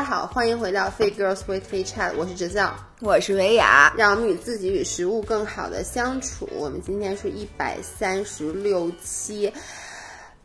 家好，欢迎回到 Fit Girls Weekly Chat，我是直教，我是维雅，让我们与自己与食物更好的相处。我们今天是一百三十六期。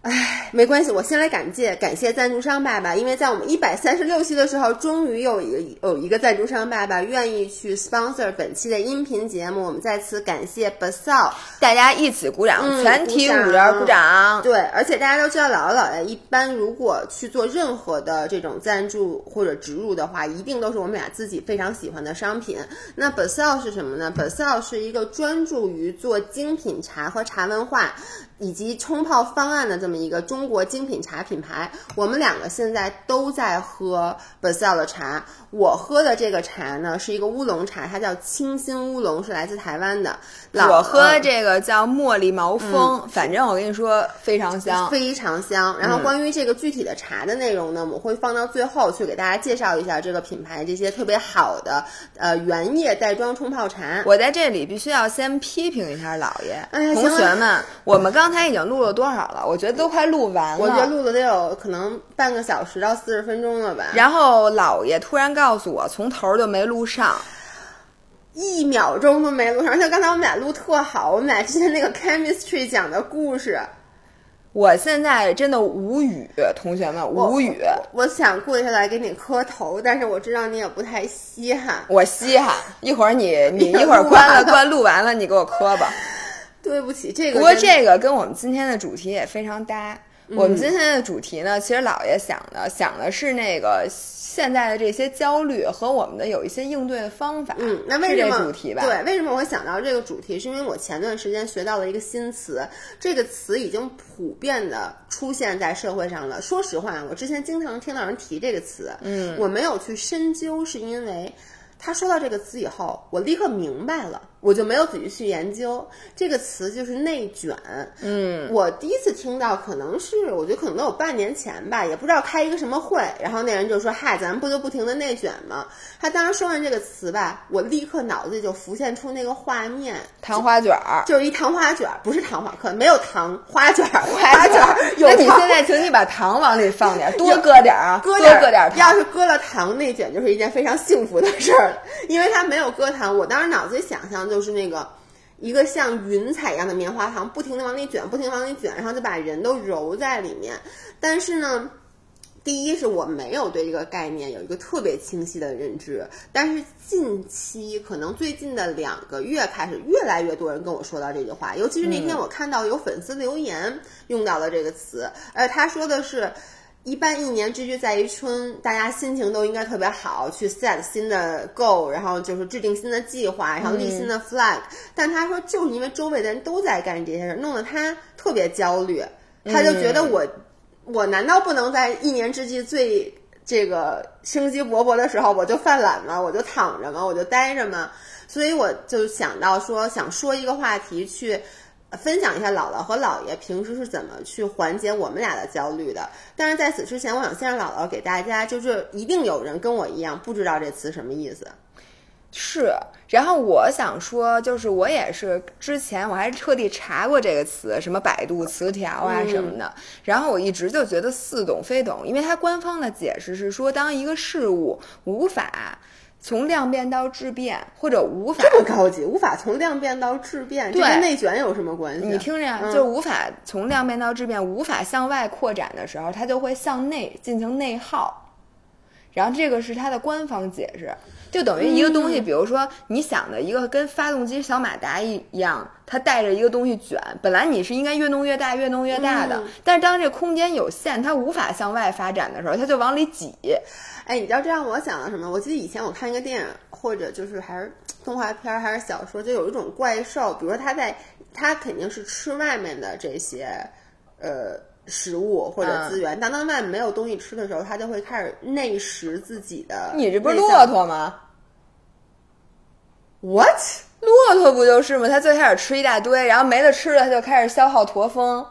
唉，没关系，我先来感谢感谢赞助商爸爸，因为在我们一百三十六期的时候，终于有一个有一个赞助商爸爸愿意去 sponsor 本期的音频节目，我们再次感谢 Basal，大家一起鼓掌，嗯全体五人鼓掌。对，而且大家都知道，姥姥姥爷一般如果去做任何的这种赞助或者植入的话，一定都是我们俩自己非常喜欢的商品。那 Basal 是什么呢？Basal 是一个专注于做精品茶和茶文化。以及冲泡方案的这么一个中国精品茶品牌，我们两个现在都在喝 b a s e l 的茶。我喝的这个茶呢是一个乌龙茶，它叫清新乌龙，是来自台湾的。老我喝呃这个叫茉莉毛峰，反正我跟你说非常香。非常香。然后关于这个具体的茶的内容呢，我会放到最后去给大家介绍一下这个品牌这些特别好的呃原液袋装冲泡茶。我在这里必须要先批评一下老爷，同学们，我们刚才已经录了多少了？我觉得都快录完了。我觉得录了得有可能半个小时到四十分钟了吧。然后姥爷突然告诉我，从头就没录上。一秒钟都没录上，而且刚才我们俩录特好，我们俩之前那个 chemistry 讲的故事，我现在真的无语，同学们无语。我我想跪下来给你磕头，但是我知道你也不太稀罕。我稀罕，一会儿你你 一会儿关了关录完了，你给我磕吧。对不起，这个不过这个跟我们今天的主题也非常搭。嗯我们今天的主题呢，其实姥爷想的想的是那个现在的这些焦虑和我们的有一些应对的方法。嗯，那为什么主题吧？对，为什么我会想到这个主题？是因为我前段时间学到了一个新词，这个词已经普遍的出现在社会上了。说实话，我之前经常听到人提这个词，嗯，我没有去深究，是因为他说到这个词以后，我立刻明白了，我就没有仔细去研究这个词，就是内卷。嗯，我第一次听到，可能是我觉得可能都有半年前吧，也不知道开一个什么会，然后那人就说：“嗨，咱们不就不停的内卷吗？”他当时说完这个词吧，我立刻脑子里就浮现出那个画面，糖花卷儿。就是一糖花卷儿，不是糖花，可能没有糖花卷儿，花卷 那你现在请你把糖往里放点儿，多搁点儿啊，多点儿搁点儿。要是搁了糖，内卷就是一件非常幸福的事儿，因为它没有搁糖。我当时脑子里想象就是那个一个像云彩一样的棉花糖，不停的往里卷，不停地往里卷，然后就把人都揉在里面。但是呢。第一是我没有对这个概念有一个特别清晰的认知，但是近期可能最近的两个月开始，越来越多人跟我说到这句话，尤其是那天我看到有粉丝留言用到了这个词，而他说的是。一般一年之计在于春，大家心情都应该特别好，去 set 新的 goal，然后就是制定新的计划，然后立新的 flag、但他说，就是因为周围的人都在干这些事儿，弄得他特别焦虑，他就觉得我，我难道不能在一年之计最这个生机勃勃的时候，我就犯懒吗？我就躺着吗？我就待着吗？所以我就想到说，想说一个话题去。分享一下姥姥和姥爷平时是怎么去缓解我们俩的焦虑的。但是在此之前，我想先让姥姥给大家，就是一定有人跟我一样不知道这词什么意思。是，然后我想说，就是我也是之前我还特地查过这个词，什么百度词条啊什么的，然后我一直就觉得似懂非懂，因为它官方的解释是说，当一个事物无法从量变到质变，或者无法这么高级，无法从量变到质变，这跟内卷有什么关系？你听着呀，嗯就无法从量变到质变，无法向外扩展的时候，它就会向内进行内耗。然后这个是它的官方解释，就等于一个东西，比如说你想的一个跟发动机小马达一一样，它带着一个东西卷，本来你是应该越弄越大，越弄越大的，嗯但是当这个空间有限，它无法向外发展的时候，它就往里挤。哎，你知道这让我想到什么？我记得以前我看一个电影，或者就是还是动画片儿还是小说，就有一种怪兽，比如说它在，它肯定是吃外面的这些，呃。食物或者嗯资源，当它外面没有东西吃的时候，它就会开始内食自己的。你这不是骆驼吗？？What？骆驼不就是吗？它最开始吃一大堆，然后没得吃了，它就开始消耗驼峰。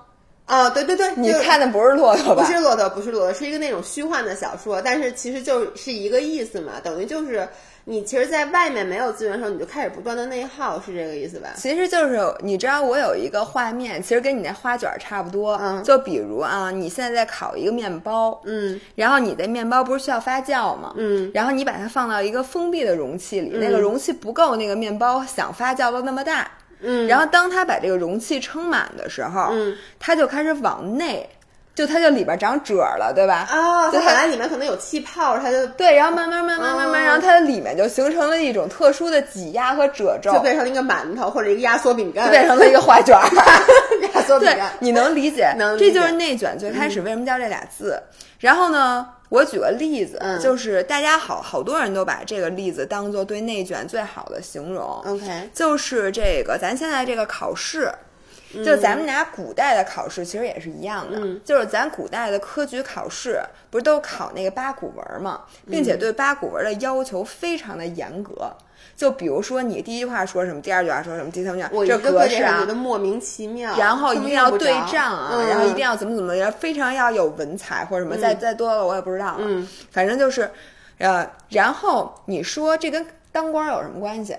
啊，对对对，你看的不是骆驼吧？不是骆驼，不是骆驼，是一个那种虚幻的小说，但是其实就是一个意思嘛，等于就是你其实，在外面没有资源的时候，你就开始不断的内耗，是这个意思吧？其实就是你知道，我有一个画面，其实跟你那花卷儿差不多。嗯就比如啊，你现在在烤一个面包，嗯然后你的面包不是需要发酵吗？嗯，然后你把它放到一个封闭的容器里，那个容器不够那个面包想发酵的那么大。嗯，然后当它把这个容器撑满的时候，嗯，它就开始往内，就它就里边长褶儿了，对吧？哦，就它它本来里面可能有气泡，它就对，然后慢慢慢慢慢慢，哦然后它的里面就形成了一种特殊的挤压和褶皱，就变成了一个馒头或者一个压缩饼干，就变成了一个花卷儿。压缩饼对干，。你能理解，能理解嗯这就是内卷最开始为什么叫这俩字。然后呢，我举个例子，嗯。就是大家好好多人都把这个例子当做对内卷最好的形容，OK，就是这个咱现在这个考试。就咱们拿古代的考试，其实也是一样的，嗯。就是咱古代的科举考试，不是都考那个八股文嘛，并且对八股文的要求非常的严格。就比如说你第一句话说什么，第二句话说什么，第三句话这格式啊觉，得莫名其妙，然后一定要对仗啊，嗯、然后一定要怎么怎么样，非常要有文采或者什么，再再多了我也不知道了，嗯。反正就是，呃，然后你说这跟当官有什么关系？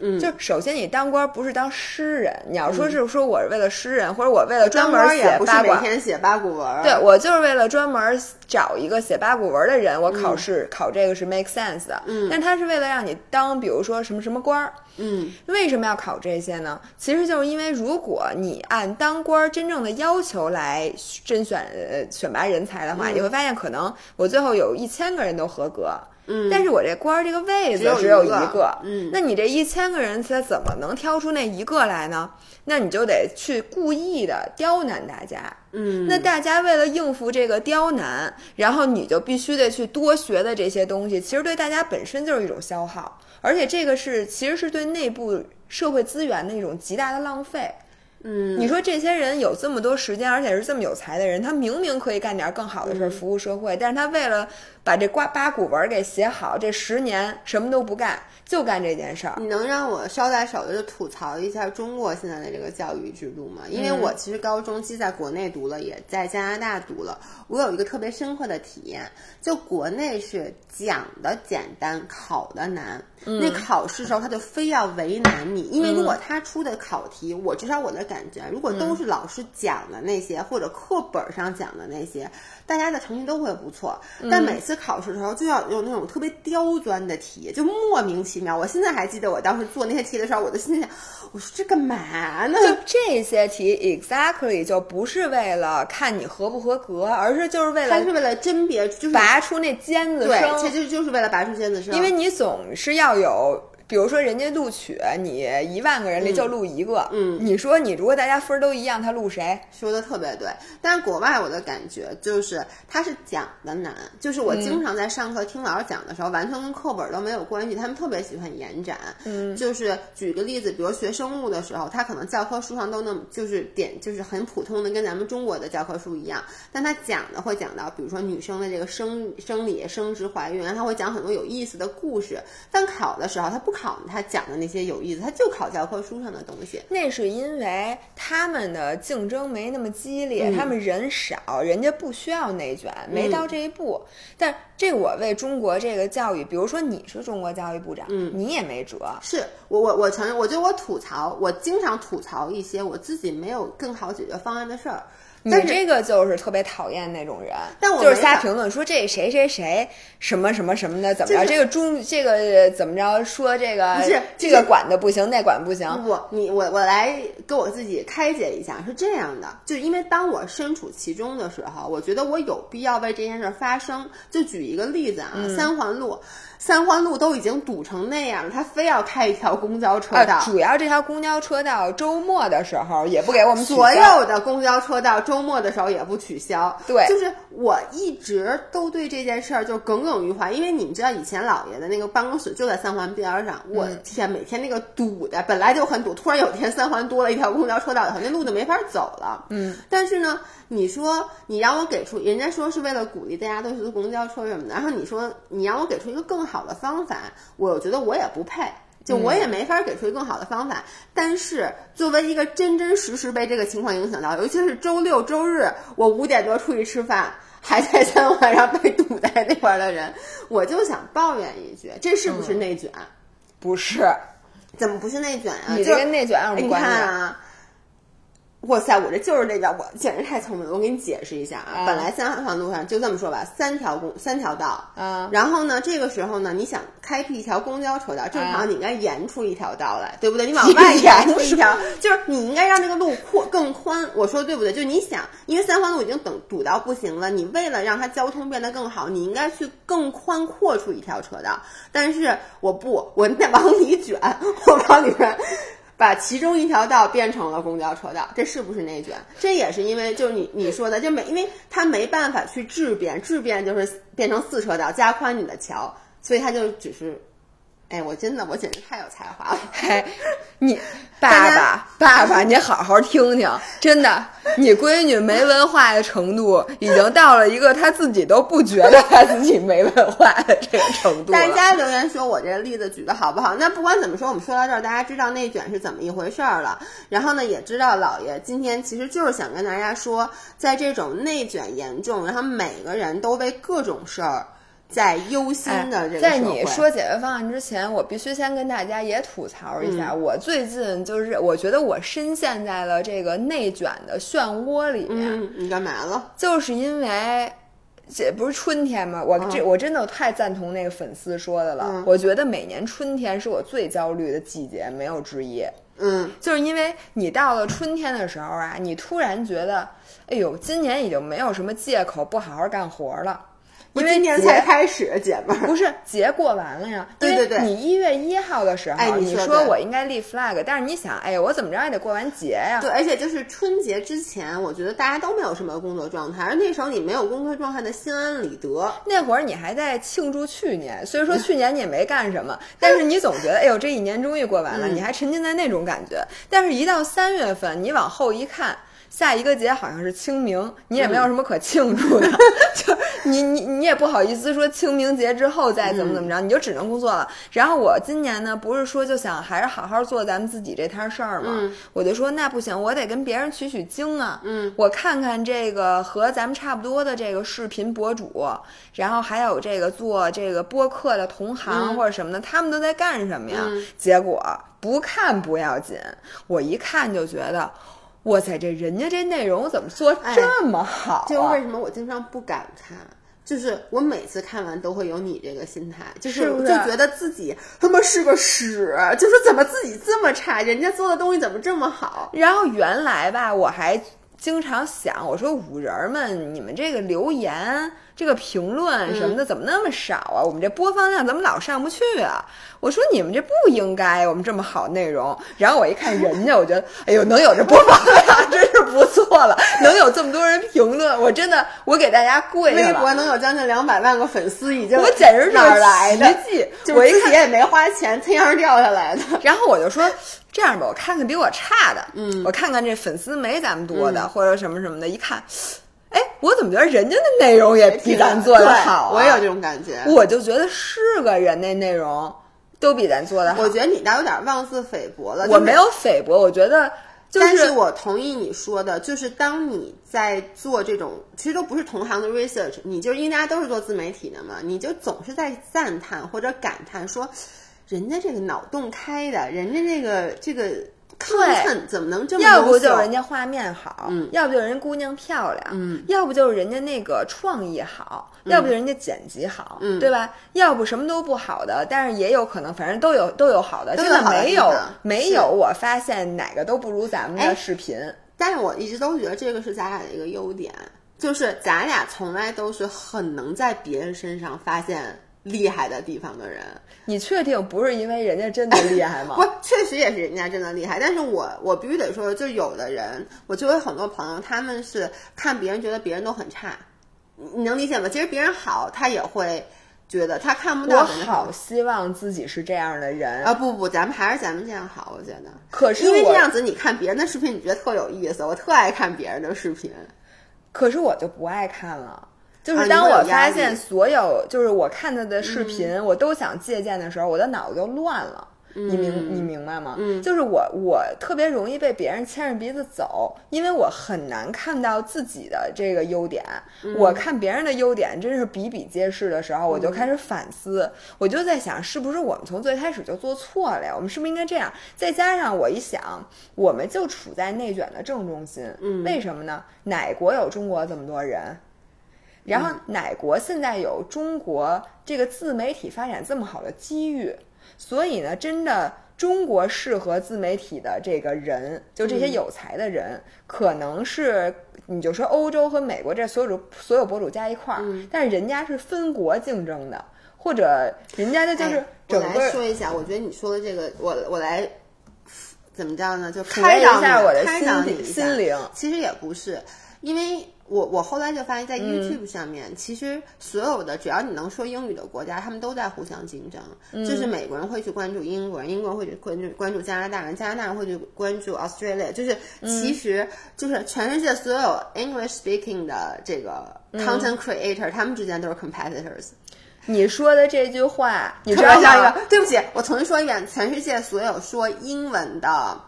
嗯，就首先你当官不是当诗人，你要说是说我是为了诗人，或者我为了专门写八股每。天写八股文，对，我就是为了专门找一个写八股文的人，嗯我考试、考这个是 make sense 的。嗯，但他是为了让你当，比如说什么什么官儿，嗯。为什么要考这些呢？其实就是因为，如果你按当官儿真正的要求来甄选呃选拔人才的话，你会发现可能我最后有一千个人都合格，嗯，但是我这官儿这个位子只有一个。个，嗯。那你这一千个人他怎么能挑出那一个来呢？那你就得去故意的刁难大家。嗯，那大家为了应付这个刁难，然后你就必须得去多学的这些东西，其实对大家本身就是一种消耗，而且这个是其实是对内部社会资源的一种极大的浪费。嗯，你说这些人有这么多时间，而且是这么有才的人，他明明可以干点更好的事儿，服务社会，但是他为了把这瓜八股文给写好，这十年什么都不干，就干这件事儿。你能让我捎带手的就吐槽一下中国现在的这个教育制度吗？因为我其实高中既在国内读了，也在加拿大读了。我有一个特别深刻的体验，就国内是讲的简单，考的难。那考试时候他就非要为难你，因为如果他出的考题，我至少我的感觉，如果都是老师讲的那些、或者课本上讲的那些，大家的成绩都会不错。但每次考试的时候就要有那种特别刁钻的题，就莫名其妙。我现在还记得我当时做那些题的时候，我就心想，我说这干嘛呢？就这些题，exactly 就不是为了看你合不合格，而是就是为了它是为了甄别，就是拔出那尖子对，生。其实就是为了拔出尖子生，因为你总是要有，比如说人家录取你一万个人里就录一个，嗯你说你如果大家分儿都一样，他录谁？说的特别对，但是国外我的感觉就是他是讲的难，就是我经常在上课听老师讲的时候，完全跟课本都没有关系，他们特别喜欢延展。嗯，就是举个例子，比如学生物的时候，他可能教科书上都那么就是点就是很普通的，跟咱们中国的教科书一样，但他讲的会讲到，比如说女生的这个生生理、生殖、怀孕，他会讲很多有意思的故事。但考的时候，他不考他讲的那些有意思，他就考教科书上的东西。那是因为他们的竞争没那么激嗯烈，他们人少，人家不需要内卷，没到这一步。但这我为中国这个教育，比如说你是中国教育部长，嗯你也没辙。是我我我承认，我觉得我吐槽，我经常吐槽一些我自己没有更好解决方案的事儿。你但这个就是特别讨厌那种人，但我就是瞎评论说这谁谁谁什么什么什么的怎么着，这个中这个怎么着说这个不是这个管的不行，那管不行。我你我我来给我自己开解一下，是这样的，就因为当我身处其中的时候，我觉得我有必要为这件事儿发声。就举一个例子啊，嗯三环路，三环路都已经堵成那样了，他非要开一条公交车啊道。，主要这条公交车道周末的时候也不给我们取所有的公交车道周末的时候也不取消。对就是我一直都对这件事儿就耿耿于怀，因为你们知道以前姥爷的那个办公室就在三环边儿上，我天，每天那个堵的本来就很堵，突然有一天三环多了一条公交车道以后，那路就没法走了。嗯，但是呢，你说你让我给出，人家说是为了鼓励大家都去坐公交车什么的，然后你说你让我给出一个更好的方法，我觉得我也不配。就我也没法给出一更好的方法。但是作为一个真真实实被这个情况影响到，尤其是周六周日，我五点多出去吃饭，还在三环上被堵在那块儿的人，我就想抱怨一句：这是不是内卷？不是，怎么不是内卷啊？你这跟内卷有什么关系？啊？哇塞，我这就是内卷，我简直太聪明了。我给你解释一下啊，本来三环路上就这么说吧，三条公三条道，啊，然后呢，这个时候呢，你想开辟一条公交车道，正常你应该延出一条道来，对不对？你 往外延出一条，就是你应该让这个路扩更宽。我说对不对？就你想，因为三环路已经等堵到不行了，你为了让它交通变得更好，你应该去更宽阔出一条车道。但是我不，我得往里卷，我往里面。把其中一条道变成了公交车道，这是不是内卷？这也是因为就是你你说的，就没因为他没办法去质变，质变就是变成四车道，加宽你的桥，所以他就只是。哎，我真的，我简直太有才华了！嘿，你 爸爸，爸爸，你好好听听，真的，你闺女没文化的程度已经到了一个她自己都不觉得她自己没文化的这个程度。大家留言说我这个例子举的好不好？那不管怎么说，我们说到这儿，大家知道内卷是怎么一回事儿了。然后呢，也知道老爷今天其实就是想跟大家说，在这种内卷严重，然后每个人都为各种事儿。在忧心的这个在你说解决方案之前，我必须先跟大家也吐槽一下。我最近就是，我觉得我深陷在了这个内卷的漩涡里面。你干嘛了？就是因为这不是春天吗？我这我真的太赞同那个粉丝说的了。我觉得每年春天是我最焦虑的季节，没有之一。嗯，就是因为你到了春天的时候啊，你突然觉得，哎呦，今年已经没有什么借口不好好干活了。因为今年才开始，姐们儿不是节过完了呀？对对对，你一月一号的时候，哎，你说我应该立 flag，但是你想，哎呀，我怎么着也得过完节呀？对，而且就是春节之前，我觉得大家都没有什么工作状态，而那时候你没有工作状态的心安理得。那会儿你还在庆祝去年，所以说 去年你也没干什么，但是你总觉得，哎呦，这一年终于过完了，你还沉浸在那种感觉。但是，一到三月份，你往后一看。下一个节好像是清明，你也没有什么可庆祝的，就你你你也不好意思说清明节之后再怎么怎么着，你就只能工作了。然后我今年呢，不是说就想还是好好做咱们自己这摊事儿嘛，我就说那不行，我得跟别人取取经啊。嗯，我看看这个和咱们差不多的这个视频博主，然后还有这个做这个播客的同行或者什么的，他们都在干什么呀？结果不看不要紧，我一看就觉得。哇塞，这人家这内容怎么做这么好？就为什么我经常不敢看？就是我每次看完都会有你这个心态，就是就觉得自己他妈是个屎，就是怎么自己这么差？人家做的东西怎么这么好？然后原来吧，我还经常想，我说五人们，你们这个留言。这个评论什么的怎么那么少啊？我们这播放量怎么老上不去啊？我说你们这不应该，我们这么好内容。然后我一看人家，我觉得哎呦，能有这播放量 真是不错了，能有这么多人评论，我真的我给大家跪了。微博能有将近两百万个粉丝，已经我简哪来的奇迹？我一看也没花钱，天上掉下来的。然后我就说这样吧，我看看比我差的，嗯，我看看这粉丝没咱们多的，或者什么什么的，一看。哎，我怎么觉得人家的内容也比咱做的好？啊我也有这种感觉。我就觉得是个人那内容都比咱做的好。我觉得你倒有点妄自菲薄了。我没有菲薄，我觉得，但是我同意你说的，就是当你在做这种，其实都不是同行的 research，你就因为大家都是做自媒体的嘛，你就总是在赞叹或者感叹说，人家这个脑洞开的，人家这个这个。对，怎么能这么要不就是人家画面好，嗯，要不就是人姑娘漂亮，嗯，要不就是人家那个创意好，要不就人家剪辑好，嗯，对吧？要不什么都不好的，但是也有可能，反正都有都有好的，真的没有没有，我发现哪个都不如咱们的视频。但是我一直都觉得这个是咱俩的一个优点，就是咱俩从来都是很能在别人身上发现。厉害的地方的人，你确定不是因为人家真的厉害吗？不，确实也是人家真的厉害。但是我我必须得说，就有的人，我就有很多朋友，他们是看别人觉得别人都很差，你能理解吗？其实别人好，他也会觉得他看不到。我好希望自己是这样的人啊！不不，咱们还是咱们这样好，我觉得。可是因为这样子，你看别人的视频，你觉得特有意思。我特爱看别人的视频，可是我就不爱看了。就是当我发现所有就是我看他的视频，我都想借鉴的时候，我的脑子就乱了。你明你明白吗？嗯，就是我我特别容易被别人牵着鼻子走，因为我很难看到自己的这个优点。我看别人的优点真是比比皆是的时候，我就开始反思，我就在想，是不是我们从最开始就做错了呀？我们是不是应该这样？再加上我一想，我们就处在内卷的正中心。嗯，为什么呢？哪国有中国这么多人？然后哪国现在有中国这个自媒体发展这么好的机遇？所以呢，真的中国适合自媒体的这个人，就这些有才的人，可能是你就说欧洲和美国这所有所有博主加一块儿，但是人家是分国竞争的，或者人家的就是整个。我来说一下，我觉得你说的这个，我我来怎么着呢？就开导一下我的心心灵。其实也不是，因为。我我后来就发现，在 YouTube 上面，其实所有的只要你能说英语的国家，他们都在互相竞争。就是美国人会去关注英国人，英国会去关注关注加拿大人，加拿大人会去关注 Australia。就是其实就是全世界所有 English speaking 的这个 content creator，他们之间都是 competitors。你说的这句话，你知道吗？对不起，我重新说一遍，全世界所有说英文的，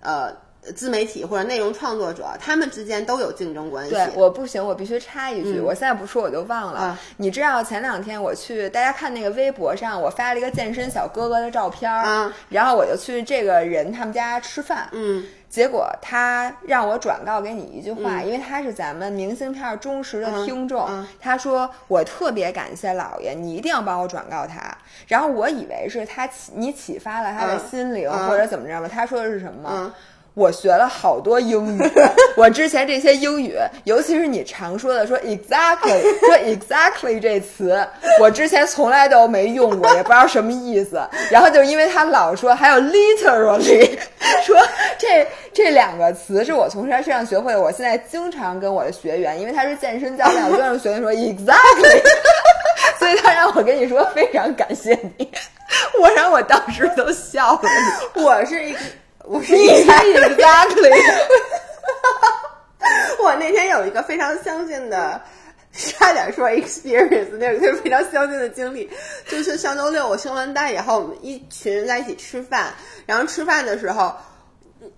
呃。自媒体或者内容创作者，他们之间都有竞争关系。对，我不行，我必须插一句，我现在不说我就忘了。你知道前两天我去，大家看那个微博上，我发了一个健身小哥哥的照片儿，然后我就去这个人他们家吃饭，嗯，结果他让我转告给你一句话，因为他是咱们明信片忠实的听众，他说我特别感谢老爷，你一定要帮我转告他。然后我以为是他启你启发了他的心灵或者怎么着吧，他说的是什么？我学了好多英语，我之前这些英语，尤其是你常说的说 exactly，说 exactly 这词，我之前从来都没用过，也不知道什么意思。然后就因为他老说，还有 literally，说这这两个词是我从他身上学会的。我现在经常跟我的学员，因为他是健身教练，我就让学员说 exactly，所以他让我跟你说非常感谢你，我让我当时都笑了。我是一。我是你，exactly。我那天有一个非常相近的，差点说 experience，那个非常相近的经历，就是上周六我生完蛋以后，我们一群人在一起吃饭，然后吃饭的时候，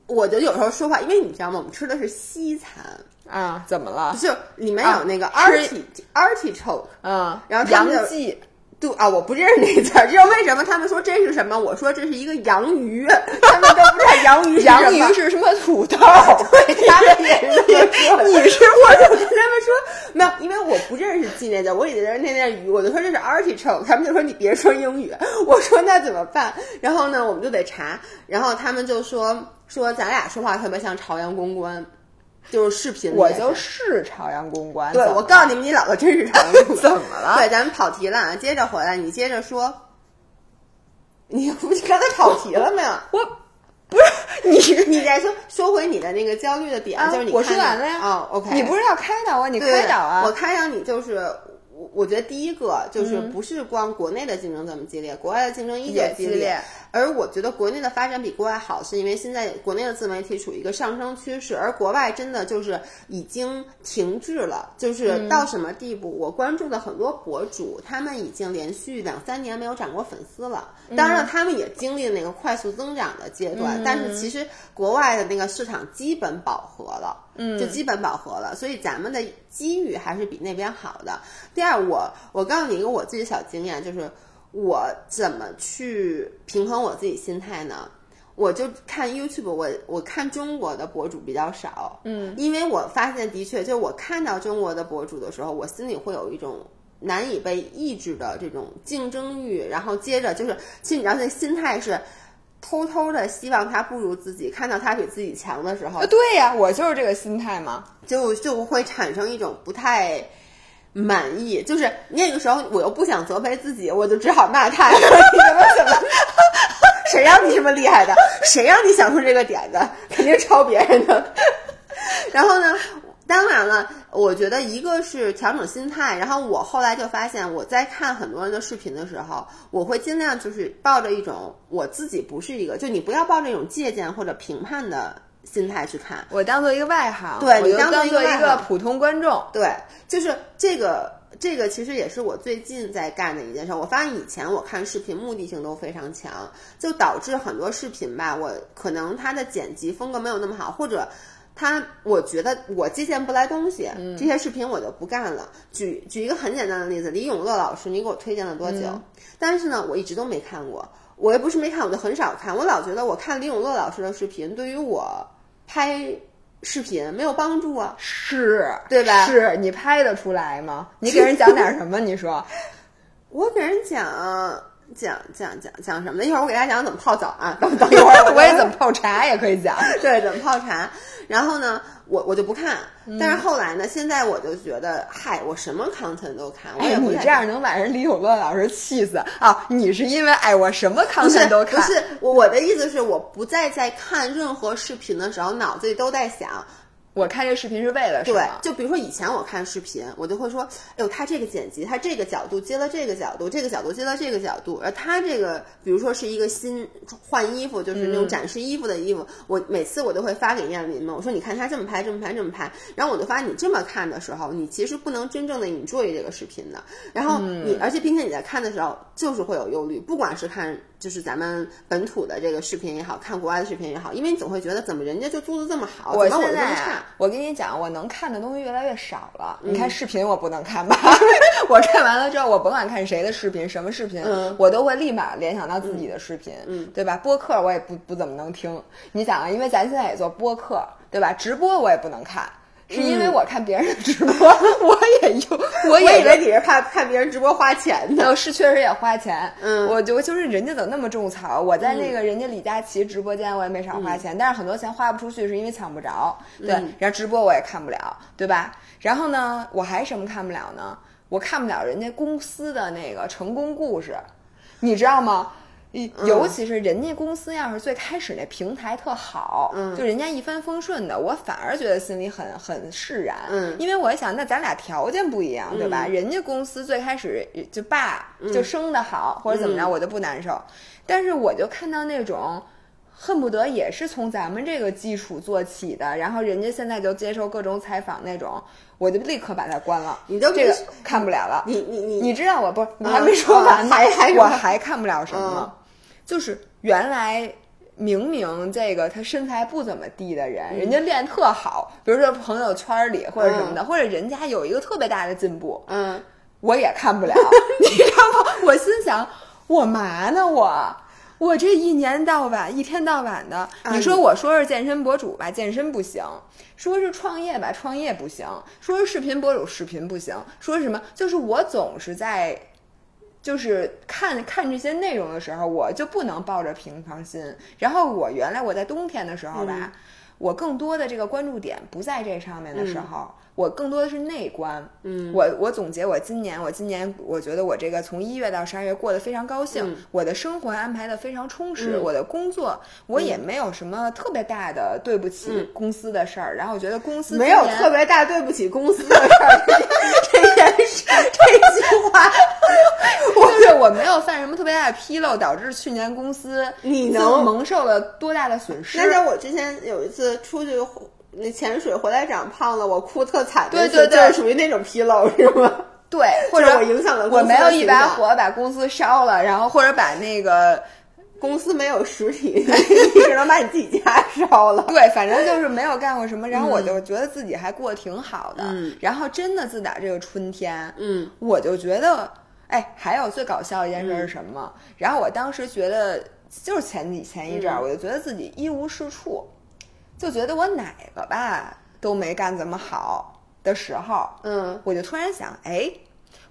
我就有时候说话，因为你知道吗？我们吃的是西餐啊，怎么了？就里面有那个 arti artichoke，嗯，然后洋蓟。对啊，我不认识那字儿，知道为什么？他们说这是什么？我说这是一个洋鱼，他们都不知道洋鱼是什么。洋鱼是什么土豆？对，他们也是 这么说。你是我就跟他们说没有，因为我不认识纪念字，我以为是那那鱼，我就说这是 artichoke，他们就说你别说英语。我说那怎么办？然后呢，我们就得查。然后他们就说说咱俩说话特别像朝阳公关。就是视频，我就是朝阳公关。对，我告诉你们，你老婆真是朝阳公关。怎么了？对，咱们跑题了啊！接着回来，你接着说。你不是刚才跑题了没有？我不是你，你再说说回你的那个焦虑的点，就是你我说完了呀。哦，OK，你不是要开导我？你开导啊！我开导你就是。我我觉得第一个就是不是光国内的竞争这么激烈，国外的竞争依旧激烈。而我觉得国内的发展比国外好，是因为现在国内的自媒体处于一个上升趋势，而国外真的就是已经停滞了。就是到什么地步？我关注的很多博主，他们已经连续两三年没有涨过粉丝了。当然了，他们也经历了那个快速增长的阶段，但是其实国外的那个市场基本饱和了。嗯，就基本饱和了，所以咱们的机遇还是比那边好的。第二，我我告诉你一个我自己的小经验，就是我怎么去平衡我自己心态呢？我就看 YouTube，我我看中国的博主比较少，嗯，因为我发现的确，就是我看到中国的博主的时候，我心里会有一种难以被抑制的这种竞争欲，然后接着就是，其实你知道那心态是。偷偷的希望他不如自己，看到他比自己强的时候，对呀，我就是这个心态嘛，就就会产生一种不太满意，就是那个时候我又不想责备自己，我就只好骂 他，你怎么怎么，谁让你这么厉害的？谁让你想出这个点子？肯定抄别人的。然后呢？当然了，我觉得一个是调整心态，然后我后来就发现，我在看很多人的视频的时候，我会尽量就是抱着一种我自己不是一个，就你不要抱着一种借鉴或者评判的心态去看，我当做一个外行，对你当做一个普通观众，对，就是这个这个其实也是我最近在干的一件事。我发现以前我看视频目的性都非常强，就导致很多视频吧，我可能它的剪辑风格没有那么好，或者它我觉得我借鉴不来东西，这些视频我就不干了。举举一个很简单的例子，李永乐老师，你给我推荐了多久？但是呢，我一直都没看过。我也不是没看，我就很少看。我老觉得我看李永乐老师的视频，对于我拍视频没有帮助啊，是对吧？是你拍得出来吗？你给人讲点什么？你说，我给人讲讲讲讲讲什么呢？一会儿我给大家讲怎么泡澡啊，等等一会儿 我也怎么泡茶也可以讲，对，怎么泡茶。然后呢，我我就不看。但是后来呢，现在我就觉得，嗨，我什么 content 都看。哎，你这样能把人李永乐老师气死啊！你是因为哎，我什么 content 都看。不是，我的意思是，我不再在看任何视频的时候，脑子里都在想。我看这视频是为了对，就比如说以前我看视频，我就会说，哎呦，他这个剪辑，他这个角度接了这个角度，这个角度接了这个角度，而他这个，比如说是一个新换衣服，就是那种展示衣服的衣服，我每次我都会发给燕林嘛，我说你看他这么拍，这么拍，这么拍，然后我就发现你这么看的时候，你其实不能真正的 enjoy 这个视频的，然后你，而且并且你在看的时候就是会有忧虑，不管是看就是咱们本土的这个视频也好看国外的视频也好，因为你总会觉得怎么人家就做的这么好，怎么我这么差。我跟你讲，我能看的东西越来越少了。你看视频，我不能看吧？我看完了之后，我甭管看谁的视频，什么视频，我都会立马联想到自己的视频，对吧？播客我也不不怎么能听。你想啊，因为咱现在也做播客，对吧？直播我也不能看。是因为我看别人的直播，我也用，我以为你是怕看别人直播花钱呢。是确实也花钱，嗯，我就就是人家怎么那么种草？我在那个人家李佳琦直播间，我也没少花钱，但是很多钱花不出去，是因为抢不着。对，然后直播我也看不了，对吧？然后呢，我还什么看不了呢？我看不了人家公司的那个成功故事，你知道吗？尤其是人家公司要是最开始那平台特好，就人家一帆风顺的，我反而觉得心里很很释然。嗯，因为我想，那咱俩条件不一样，对吧？人家公司最开始就爸，就生的好，或者怎么着，我就不难受。但是我就看到那种恨不得也是从咱们这个基础做起的，然后人家现在就接受各种采访那种，我就立刻把它关了。你都这个看不了了。你你你，你知道我不？你还没说完，还还我还看不了什么。就是原来明明这个他身材不怎么地的人，人家练特好，比如说朋友圈里或者什么的，或者人家有一个特别大的进步，嗯，我也看不了，你知道吗？我心想，我嘛呢？我我这一年到晚一天到晚的，你说我说是健身博主吧，健身不行；说是创业吧，创业不行；说是视频博主，视频不行；说什么，就是我总是在。就是看看这些内容的时候，我就不能抱着平常心。然后我原来我在冬天的时候吧，我更多的这个关注点不在这上面的时候。我更多的是内观，嗯，我我总结我今年，我今年我觉得我这个从一月到十二月过得非常高兴，我的生活安排的非常充实，我的工作我也没有什么特别大的对不起公司的事儿，然后我觉得公司没有特别大对不起公司的事儿，这件事这句话，就是我没有犯什么特别大的纰漏，导致去年公司你能蒙受了多大的损失？那是我之前有一次出去。那潜水回来长胖了，我哭特惨。对对对，属于那种纰漏是吗？对，或者我影响了我没有一把火把公司烧了，然后或者把那个公司没有实体，只能把你自己家烧了。对，反正就是没有干过什么，然后我就觉得自己还过得挺好的。嗯，然后真的自打这个春天，嗯，我就觉得，哎，还有最搞笑一件事是什么？然后我当时觉得，就是前几前一阵儿，我就觉得自己一无是处。就觉得我哪个吧都没干怎么好的时候，嗯，我就突然想，哎，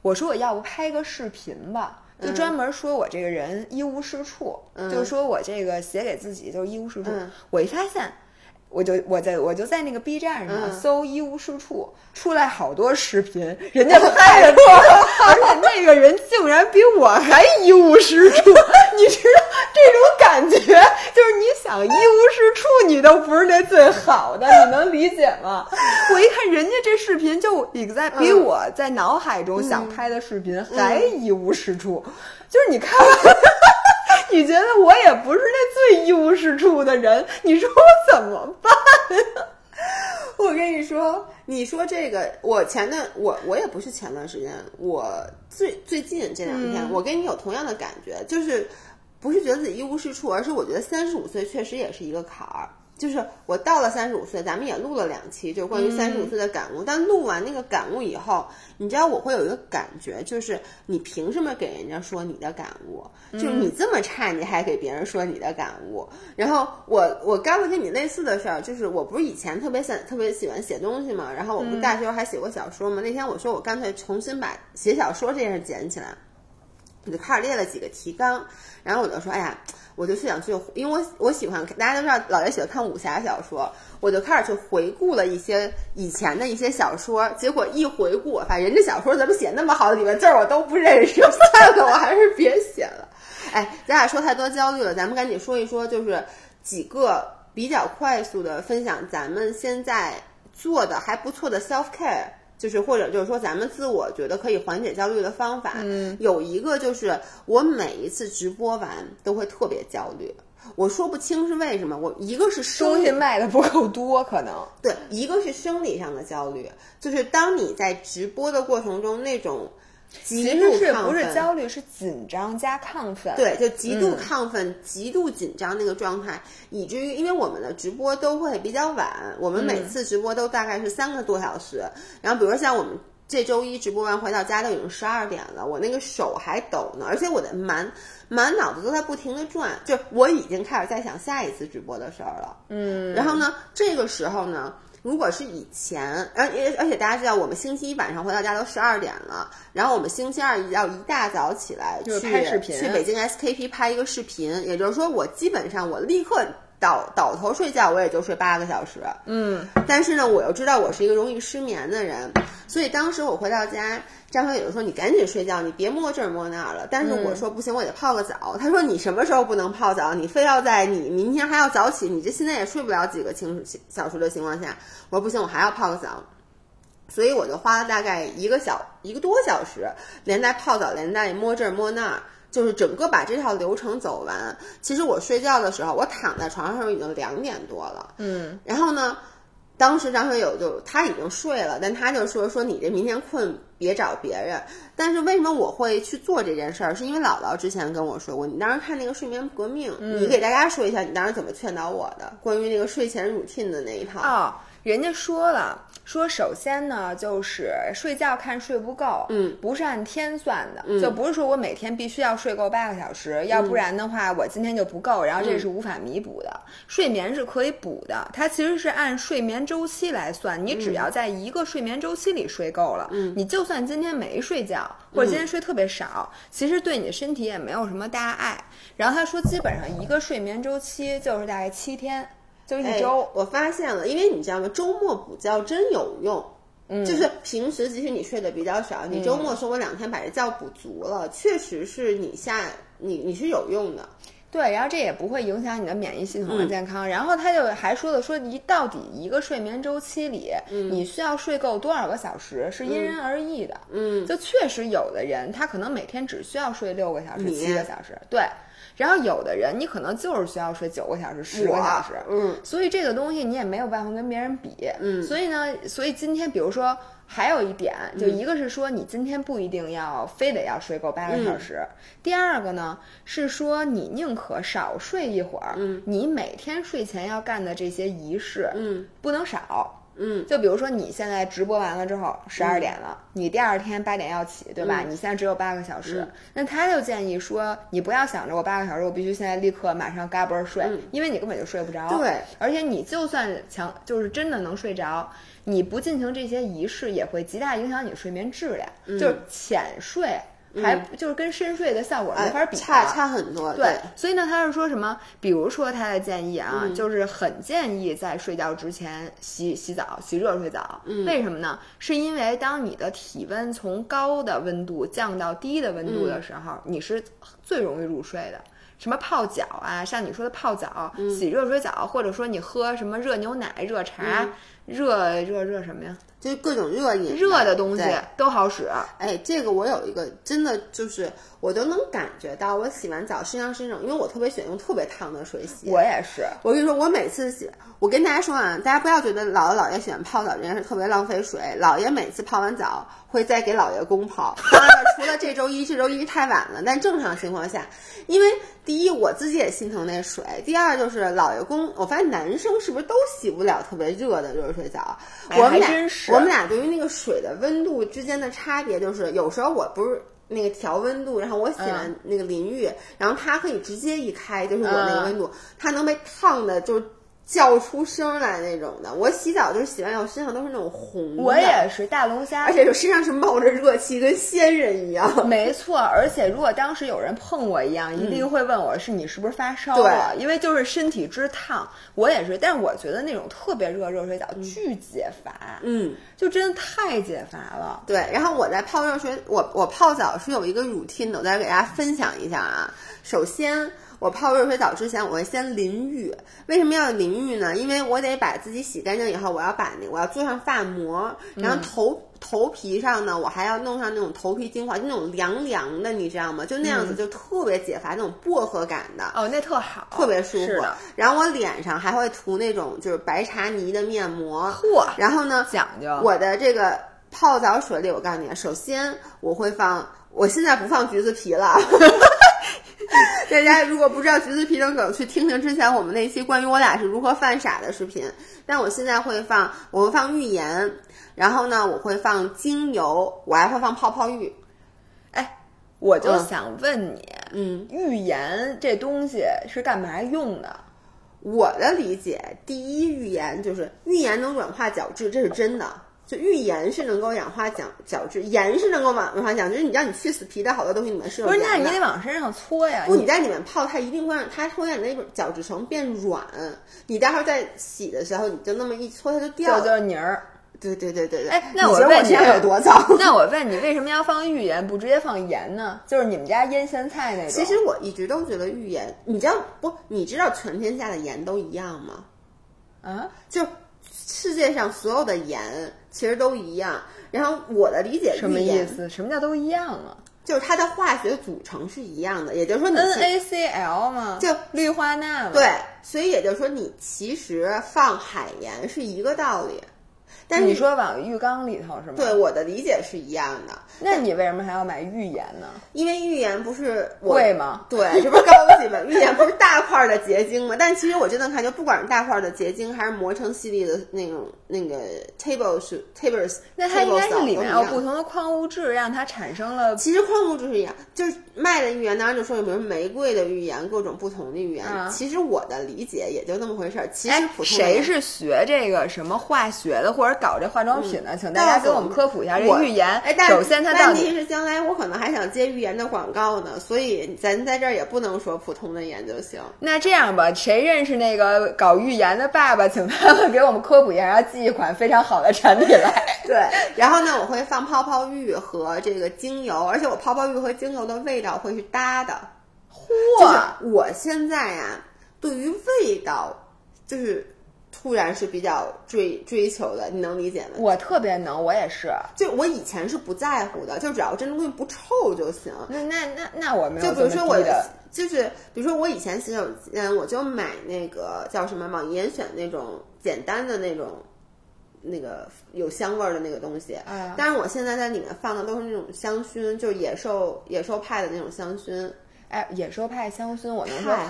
我说我要不拍个视频吧，就专门说我这个人一无是处，就说我这个写给自己就是一无是处。我一发现。我就我在我就在那个 B 站上搜一无是处，出来好多视频，人家 拍的多，而且那个人竟然比我还一无是处。你知道这种感觉，就是你想一无是处，你都不是那最好的，你能理解吗？我一看人家这视频，就比在比我在脑海中想拍的视频还一无是处，就是你看。你觉得我也不是那最一无是处的人，你说我怎么办呀？我跟你说，你说这个，我前段我我也不是前段时间，我最最近这两天，我跟你有同样的感觉，就是不是觉得自己一无是处，而是我觉得三十五岁确实也是一个坎儿。就是我到了三十五岁，咱们也录了两期，就是关于三十五岁的感悟。但录完那个感悟以后，你知道我会有一个感觉，就是你凭什么给人家说你的感悟？就是你这么差，你还给别人说你的感悟？然后我我刚才跟你类似的事儿，就是我不是以前特别想特别喜欢写东西嘛，然后我不是大学还写过小说嘛？那天我说我干脆重新把写小说这件事捡起来，我就开始列了几个提纲，然后我就说，哎呀。我就去想去，因为我我喜欢，大家都知道，老爷喜欢看武侠小说，我就开始去回顾了一些以前的一些小说，结果一回顾，发现人家小说怎么写那么好，里面字儿我都不认识，算了，我还是别写了。哎，咱俩说太多焦虑了，咱们赶紧说一说，就是几个比较快速的分享，咱们现在做的还不错的 self care。就是或者就是说，咱们自我觉得可以缓解焦虑的方法，嗯，有一个就是我每一次直播完都会特别焦虑，我说不清是为什么。我一个是东西卖的不够多，可能对，一个是生理上的焦虑，就是当你在直播的过程中那种。其实是不是焦虑，是紧张加亢奋？对，就极度亢奋、极度紧张那个状态，以至于因为我们的直播都会比较晚，我们每次直播都大概是三个多小时。然后，比如说像我们这周一直播完回到家都已经十二点了，我那个手还抖呢，而且我的满满脑子都在不停的转，就我已经开始在想下一次直播的事儿了。嗯，然后呢，这个时候呢。如果是以前，而而而且大家知道，我们星期一晚上回到家都十二点了，然后我们星期二要一大早起来去拍视频，去北京 SKP 拍一个视频。也就是说，我基本上我立刻倒倒头睡觉，我也就睡八个小时。嗯，但是呢，我又知道我是一个容易失眠的人，所以当时我回到家。张小雨就说：“你赶紧睡觉，你别摸这儿摸那儿了。”但是我说：“不行，我得泡个澡。”他说：“你什么时候不能泡澡？你非要在你明天还要早起，你这现在也睡不了几个清小时的情况下。”我说：“不行，我还要泡个澡。”所以我就花了大概一个小一个多小时，连带泡澡，连带摸这儿摸那儿，就是整个把这套流程走完。其实我睡觉的时候，我躺在床上已经两点多了。嗯，然后呢？当时张学友就他已经睡了，但他就说说你这明天困别找别人。但是为什么我会去做这件事儿？是因为姥姥之前跟我说过，你当时看那个睡眠革命，你给大家说一下你当时怎么劝导我的，关于那个睡前 routine 的那一套。哦，人家说了。说首先呢，就是睡觉看睡不够，嗯，不是按天算的，就不是说我每天必须要睡够八个小时，要不然的话我今天就不够，然后这是无法弥补的。睡眠是可以补的，它其实是按睡眠周期来算，你只要在一个睡眠周期里睡够了，嗯，你就算今天没睡觉，或者今天睡特别少，其实对你的身体也没有什么大碍。然后他说，基本上一个睡眠周期就是大概七天。就一周，我发现了，因为你知道吗？周末补觉真有用，嗯，就是平时即使你睡得比较少，你周末说我两天把这觉补足了，确实是你下你你是有用的，对，然后这也不会影响你的免疫系统的健康。然后他就还说了，说一到底一个睡眠周期里，你需要睡够多少个小时是因人而异的，嗯，就确实有的人他可能每天只需要睡六个小时、七个小时，对。然后有的人，你可能就是需要睡九个小时、十个小时，嗯，所以这个东西你也没有办法跟别人比，嗯，所以呢，所以今天比如说还有一点，就一个是说你今天不一定要非得要睡够八个小时，第二个呢是说你宁可少睡一会儿，嗯，你每天睡前要干的这些仪式，嗯，不能少。嗯，就比如说你现在直播完了之后十二点了，你第二天八点要起，对吧？你现在只有八个小时，那他就建议说，你不要想着我八个小时我必须现在立刻马上嘎嘣睡，因为你根本就睡不着。对，而且你就算强，就是真的能睡着，你不进行这些仪式也会极大影响你睡眠质量，就是浅睡。还就是跟深睡的效果没法比，差差很多。对，所以呢，他是说什么？比如说他的建议啊，就是很建议在睡觉之前洗洗澡，洗热水澡。为什么呢？是因为当你的体温从高的温度降到低的温度的时候，你是最容易入睡的。什么泡脚啊，像你说的泡澡、洗热水澡，或者说你喝什么热牛奶、热茶、热热热什么呀？就是各种热饮热的东西对都好使。哎，这个我有一个真的就是我都能感觉到，我洗完澡身上是那种，因为我特别喜欢用特别烫的水洗。我也是，我跟你说，我每次洗，我跟大家说啊，大家不要觉得姥姥姥爷喜欢泡澡这件事特别浪费水。姥爷每次泡完澡会再给姥爷公泡，当然了，除了这周一，这周一太晚了，但正常情况下，因为第一我自己也心疼那水，第二就是姥爷公，我发现男生是不是都洗不了特别热的热水澡？哎我们俩我们俩对于那个水的温度之间的差别，就是有时候我不是。那个调温度，然后我洗完那个淋浴，然后它可以直接一开，就是我那个温度，它能被烫的，就是叫出声来那种的。我洗澡就是洗完以后身上都是那种红的，我也是大龙虾而。且就身上是冒着热气，跟仙人一样。没错，而且如果当时有人碰我一样，一定会问我是你是不是发烧对了，因为就是身体之烫。我也是，但是我觉得那种特别热热水澡巨解乏，嗯，就真的太解乏了。对。然后我在泡热水，我我泡澡是有一个 routine 的，我再给大家分享一下啊。首先。我泡热水澡之前，我会先淋浴。为什么要淋浴呢？因为我得把自己洗干净以后，我要把那我要做上发膜，然后头、头皮上呢，我还要弄上那种头皮精华，就那种凉凉的，你知道吗？就那样子，就特别解乏，那种薄荷感的。哦，那特好，特别舒服，。然后我脸上还会涂那种就是白茶泥的面膜，嚯，然后呢，讲究。我的这个泡澡水里，我告诉你，首先我会放，我现在不放橘子皮了。大家如果不知道橘子皮的梗，去听听之前我们那期关于我俩是如何犯傻的视频。但我现在会放，我会放浴盐，然后呢，我会放精油，我还会放泡泡浴。哎，我就嗯想问你，嗯，浴盐这东西是干嘛用的？我的理解，第一，浴盐就是浴盐能软化角质，这是真的。就浴盐是能够氧化角角质，盐是能够软软化角质。就是你让你去死皮的好多东西里面是有不是，那你得往身上搓呀。不，你在里面泡，它一定会让它会让你那个角质层变软。你待会儿在洗的时候，你就那么一搓，它就掉了。是泥儿。对对对对对。哎，那我问你有多脏？那我问你，为什么要放浴盐，不直接放盐呢？就是你们家腌咸菜那种。其实我一直都觉得浴盐，你知道不？你知道全天下的盐都一样吗？啊，就世界上所有的盐其实都一样。然后我的理解，什么意思？什么叫都一样啊就是它的化学组成是一样的，也就是说你其？NaCl 嘛？就氯化钠嘛？对，所以也就是说你其实放海盐是一个道理。但是你说往浴缸里头是吗？对，我的理解是一样的，那你为什么还要买浴盐呢？因为浴盐不是我贵吗？对，这不是高级吗？浴盐不是大块的结晶吗？但其实我真的看，就不管是大块的结晶，还是磨成细粒的那种那个 table s tables，那它应该是里面有不同的矿物质，让它产生了。其实矿物质是一样，就是卖的浴盐，当然就说有比如玫瑰的浴盐，各种不同的浴盐。嗯其实我的理解也就那么回事儿。其实哎，普通谁是学这个什么化学的，或者搞这化妆品的？请大家给我们科普一下这我浴盐。哎，但首先它问题是将来我可能还想接预言的广告呢，所以咱在这儿也不能说普通的盐就行。那这样吧，谁认识那个搞预言的爸爸，请他们给我们科普一下，然后寄一款非常好的产品来。对，然后呢，我会放泡泡浴和这个精油，而且我泡泡浴和精油的味道会是搭的。就是嚯，我现在呀、对于味道就是突然是比较追追求的，你能理解吗？我特别能，我也是。就我以前是不在乎的，就只要这东西不臭就行。那那那那我没有就比如说我的，就是比如说我以前洗手间，我就买那个叫什么网易严选那种简单的那种那个有香味儿的那个东西。啊但是我现在在里面放的都是那种香薰，就是野兽野兽派的那种香薰。哎，野兽派香薰，我能说特太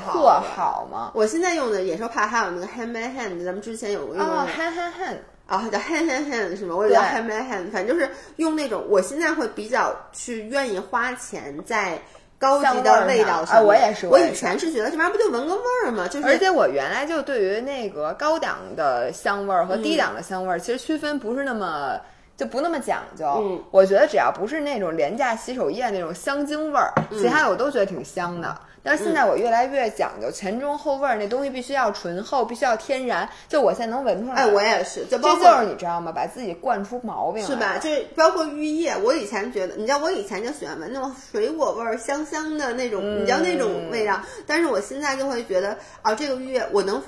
好吗？我现在用的野兽派还有那个 hand by hand，咱们之前有过用的哦，憨憨憨，啊，叫 hand hand hand 是吗？我也叫 hand by hand，反正就是用那种，我现在会比较去愿意花钱在高级的味道上啊我也是我以前是觉得这玩意儿不就闻个味儿吗？就是而且我原来就对于那个高档的香味儿和低档的香味儿，其实区分不是那么。就不那么讲究，嗯我觉得只要不是那种廉价洗手液那种香精味儿，其他的我都觉得挺香的。但是现在我越来越讲究前中后味儿，那东西必须要醇厚，必须要天然。就我现在能闻出来，哎，我也是，就包这括就是你知道吗？把自己惯出毛病来是吧？了就是包括浴液，我以前觉得，你知道，我以前就喜欢闻那种水果味儿、香香的那种，你知道那种味道。但是我现在就会觉得，啊，这个浴液我能。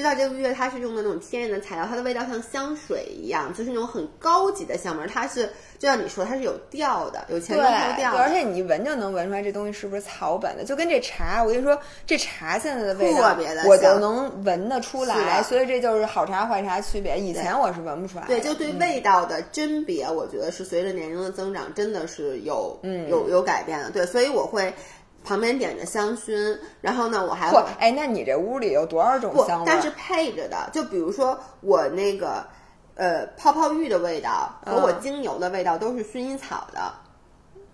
知道这个月它是用的那种天然的材料，它的味道像香水一样，就是那种很高级的香味儿。它是就像你说，它是有调的，有前对，中后调的。而且你一闻就能闻出来这东西是不是草本的，就跟这茶，我跟你说，这茶现在的味道特别的我就能闻得出来，的所以这就是好茶坏茶区别。以前我是闻不出来的。对，就对味道的甄别，我觉得是随着年龄的增长，真的是有嗯有有改变的。对，所以我会旁边点着香薰，然后呢，我还会，哎，那你这屋里有多少种香？但是配着的，就比如说我那个呃泡泡浴的味道和我嗯精油的味道都是薰衣草的。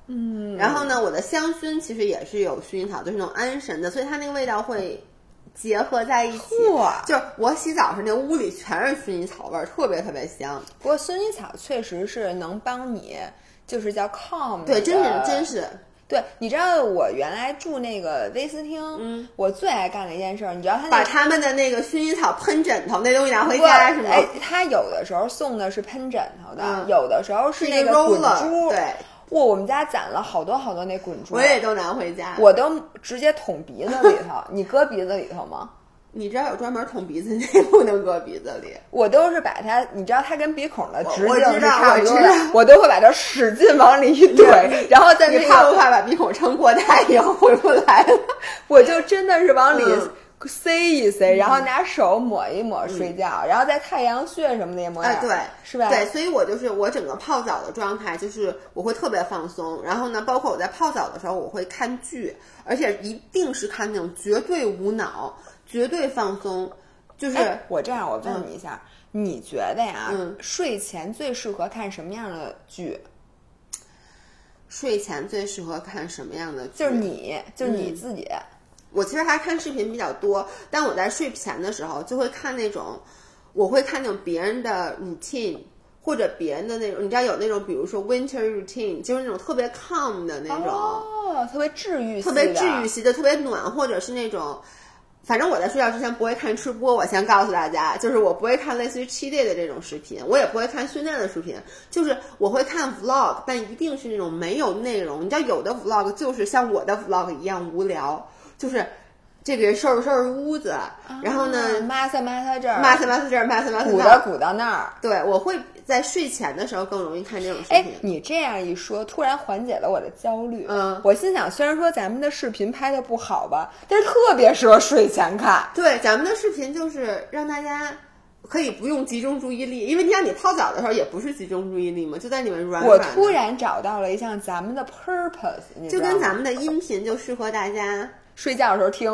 嗯，然后呢，我的香薰其实也是有薰衣草，就是那种安神的，所以它那个味道会结合在一起。嚯就是我洗澡时那屋里全是薰衣草味儿，特别特别香。不过薰衣草确实是能帮你，就是叫 calm 对，真是真是。对，你知道我原来住那个威斯汀，嗯，我最爱干的一件事儿，你知道他把他们的那个薰衣草喷枕头那东西拿回家是吗？哎，他有的时候送的是喷枕头的，嗯有的时候是那个滚珠。对，哇，我们家攒了好多好多那滚珠，我也都拿回家。我都直接捅鼻子里头。你搁鼻子里头吗？你知道有专门捅鼻子那不能搁鼻子里。我都是把它，你知道它跟鼻孔的直我径是差不多的我都会把它使劲往里一怼，然后在那你怕不，怕把鼻孔撑过大以后回不来了？我就真的是往里嗯塞一塞，然后拿手抹一抹睡觉，然后在太阳穴什么的也抹哎，对，是吧？对，所以我就是我整个泡澡的状态，就是我会特别放松。然后呢，包括我在泡澡的时候，我会看剧，而且一定是看那种绝对无脑、绝对放松，就是。哎，我这样，我问你一下，你觉得呀，嗯睡前最适合看什么样的剧？睡前最适合看什么样的剧？就是你，就是你嗯自己。我其实还看视频比较多，但我在睡前的时候就会看那种，我会看那种别人的 routine 或者别人的那种，你知道有那种，比如说 winter routine，就是那种特别 calm 的那种，哦，特别治愈，特别治愈。系的，特别暖，或者是那种。反正我在睡觉之前不会看吃播，我先告诉大家，就是我不会看类似于 cheat day 的这种视频，我也不会看训练的视频，就是我会看 vlog，但一定是那种没有内容。你知道有的 vlog 就是像我的 vlog 一样无聊，就是这个收拾收拾屋子，然后呢，抹擦抹擦这儿，抹擦抹擦这儿，抹擦抹擦鼓。捣鼓捣那儿。对，我会在睡前的时候更容易看这种视哎频，。你这样一说，突然缓解了我的焦虑。嗯我心想，虽然说咱们的视频拍的不好吧，但是特别适合睡前看。对，咱们的视频就是让大家可以不用集中注意力，因为你想你泡澡的时候也不是集中注意力嘛，就在里面软我软的。突然找到了一项咱们的 purpose，就跟咱们的音频就适合大家，睡觉的时候听，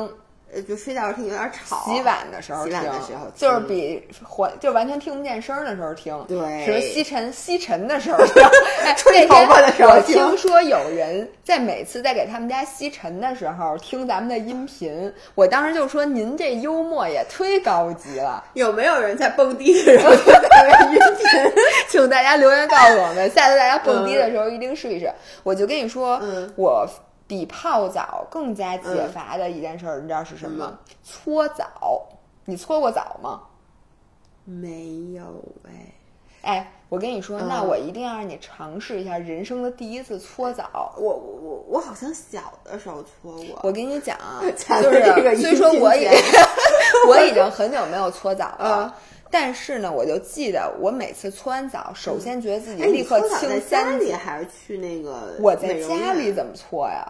呃，就睡觉的时候听有点吵，洗碗的时候洗听，碗的时候就是比环就完全听不见声儿的时候听，对什么吸尘吸尘的时候 听，哎吹头发的时候我听听说有人在每次在给他们家吸尘的时候听咱们的音频，我当时就说您这幽默也忒高级了，有没有人在蹦迪的时候听咱们音频？请大家留言告诉我们，下次大家蹦迪的时候一定试一试。我就跟你说，嗯我比泡澡更加解乏的一件事儿，你知道是什么？搓澡。你搓过澡吗？没有哎，哎，我跟你说，嗯那我一定要让你尝试一下人生的第一次搓澡。我我我我好像小的时候搓过，我跟你讲啊，就们这个是虽说我也 我已经很久没有搓澡嗯了，但是呢，我就记得我每次搓完澡，首先觉得自己哎，立刻你搓澡在家里。还是去那个？我在家里怎么搓呀？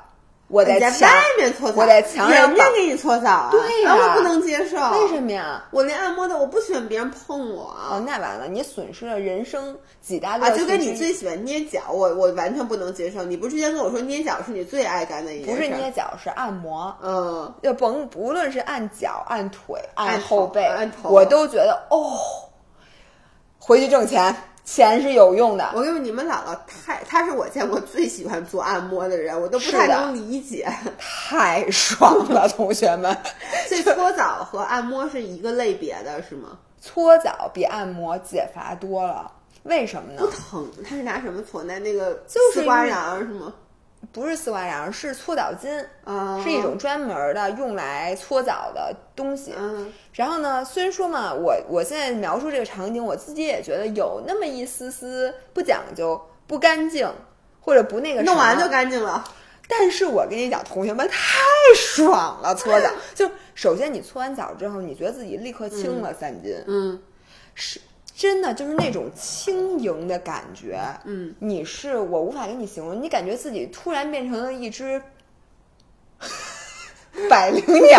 我在墙外面搓澡，我在墙上绑人家给你搓澡啊？对呀啊我不能接受。为什么呀？我连按摩的，我不喜欢别人碰我哦，那完了，你损失了人生几大乐啊，趣就跟你最喜欢捏脚，我我完全不能接受。你不是之前跟我说捏脚是你最爱干的一件事？不是捏，脚，是按摩。嗯，就甭不论是按脚、按腿、按后背按头，我都觉得哦，回去挣钱，钱是有用的。我跟你说，你们姥姥太，她是我见过最喜欢做按摩的人，我都不太能理解。太爽了，同学们！所以搓澡和按摩是一个类别的，是吗？搓澡比按摩解乏多了，为什么呢不？疼，他是拿什么搓？拿那个就是丝瓜瓤是吗？不是丝瓜瓤，是搓澡巾，啊，是一种专门的用来搓澡的东西。嗯，然后呢，虽然说嘛，我我现在描述这个场景，我自己也觉得有那么一丝丝不讲究、不干净，或者不那个弄完就干净了。但是我跟你讲，同学们太爽了，搓澡。就首先你搓完澡之后，你觉得自己立刻轻了三斤，嗯。是真的就是那种轻盈的感觉，嗯，你是我无法给你形容，你感觉自己突然变成了一只百灵鸟，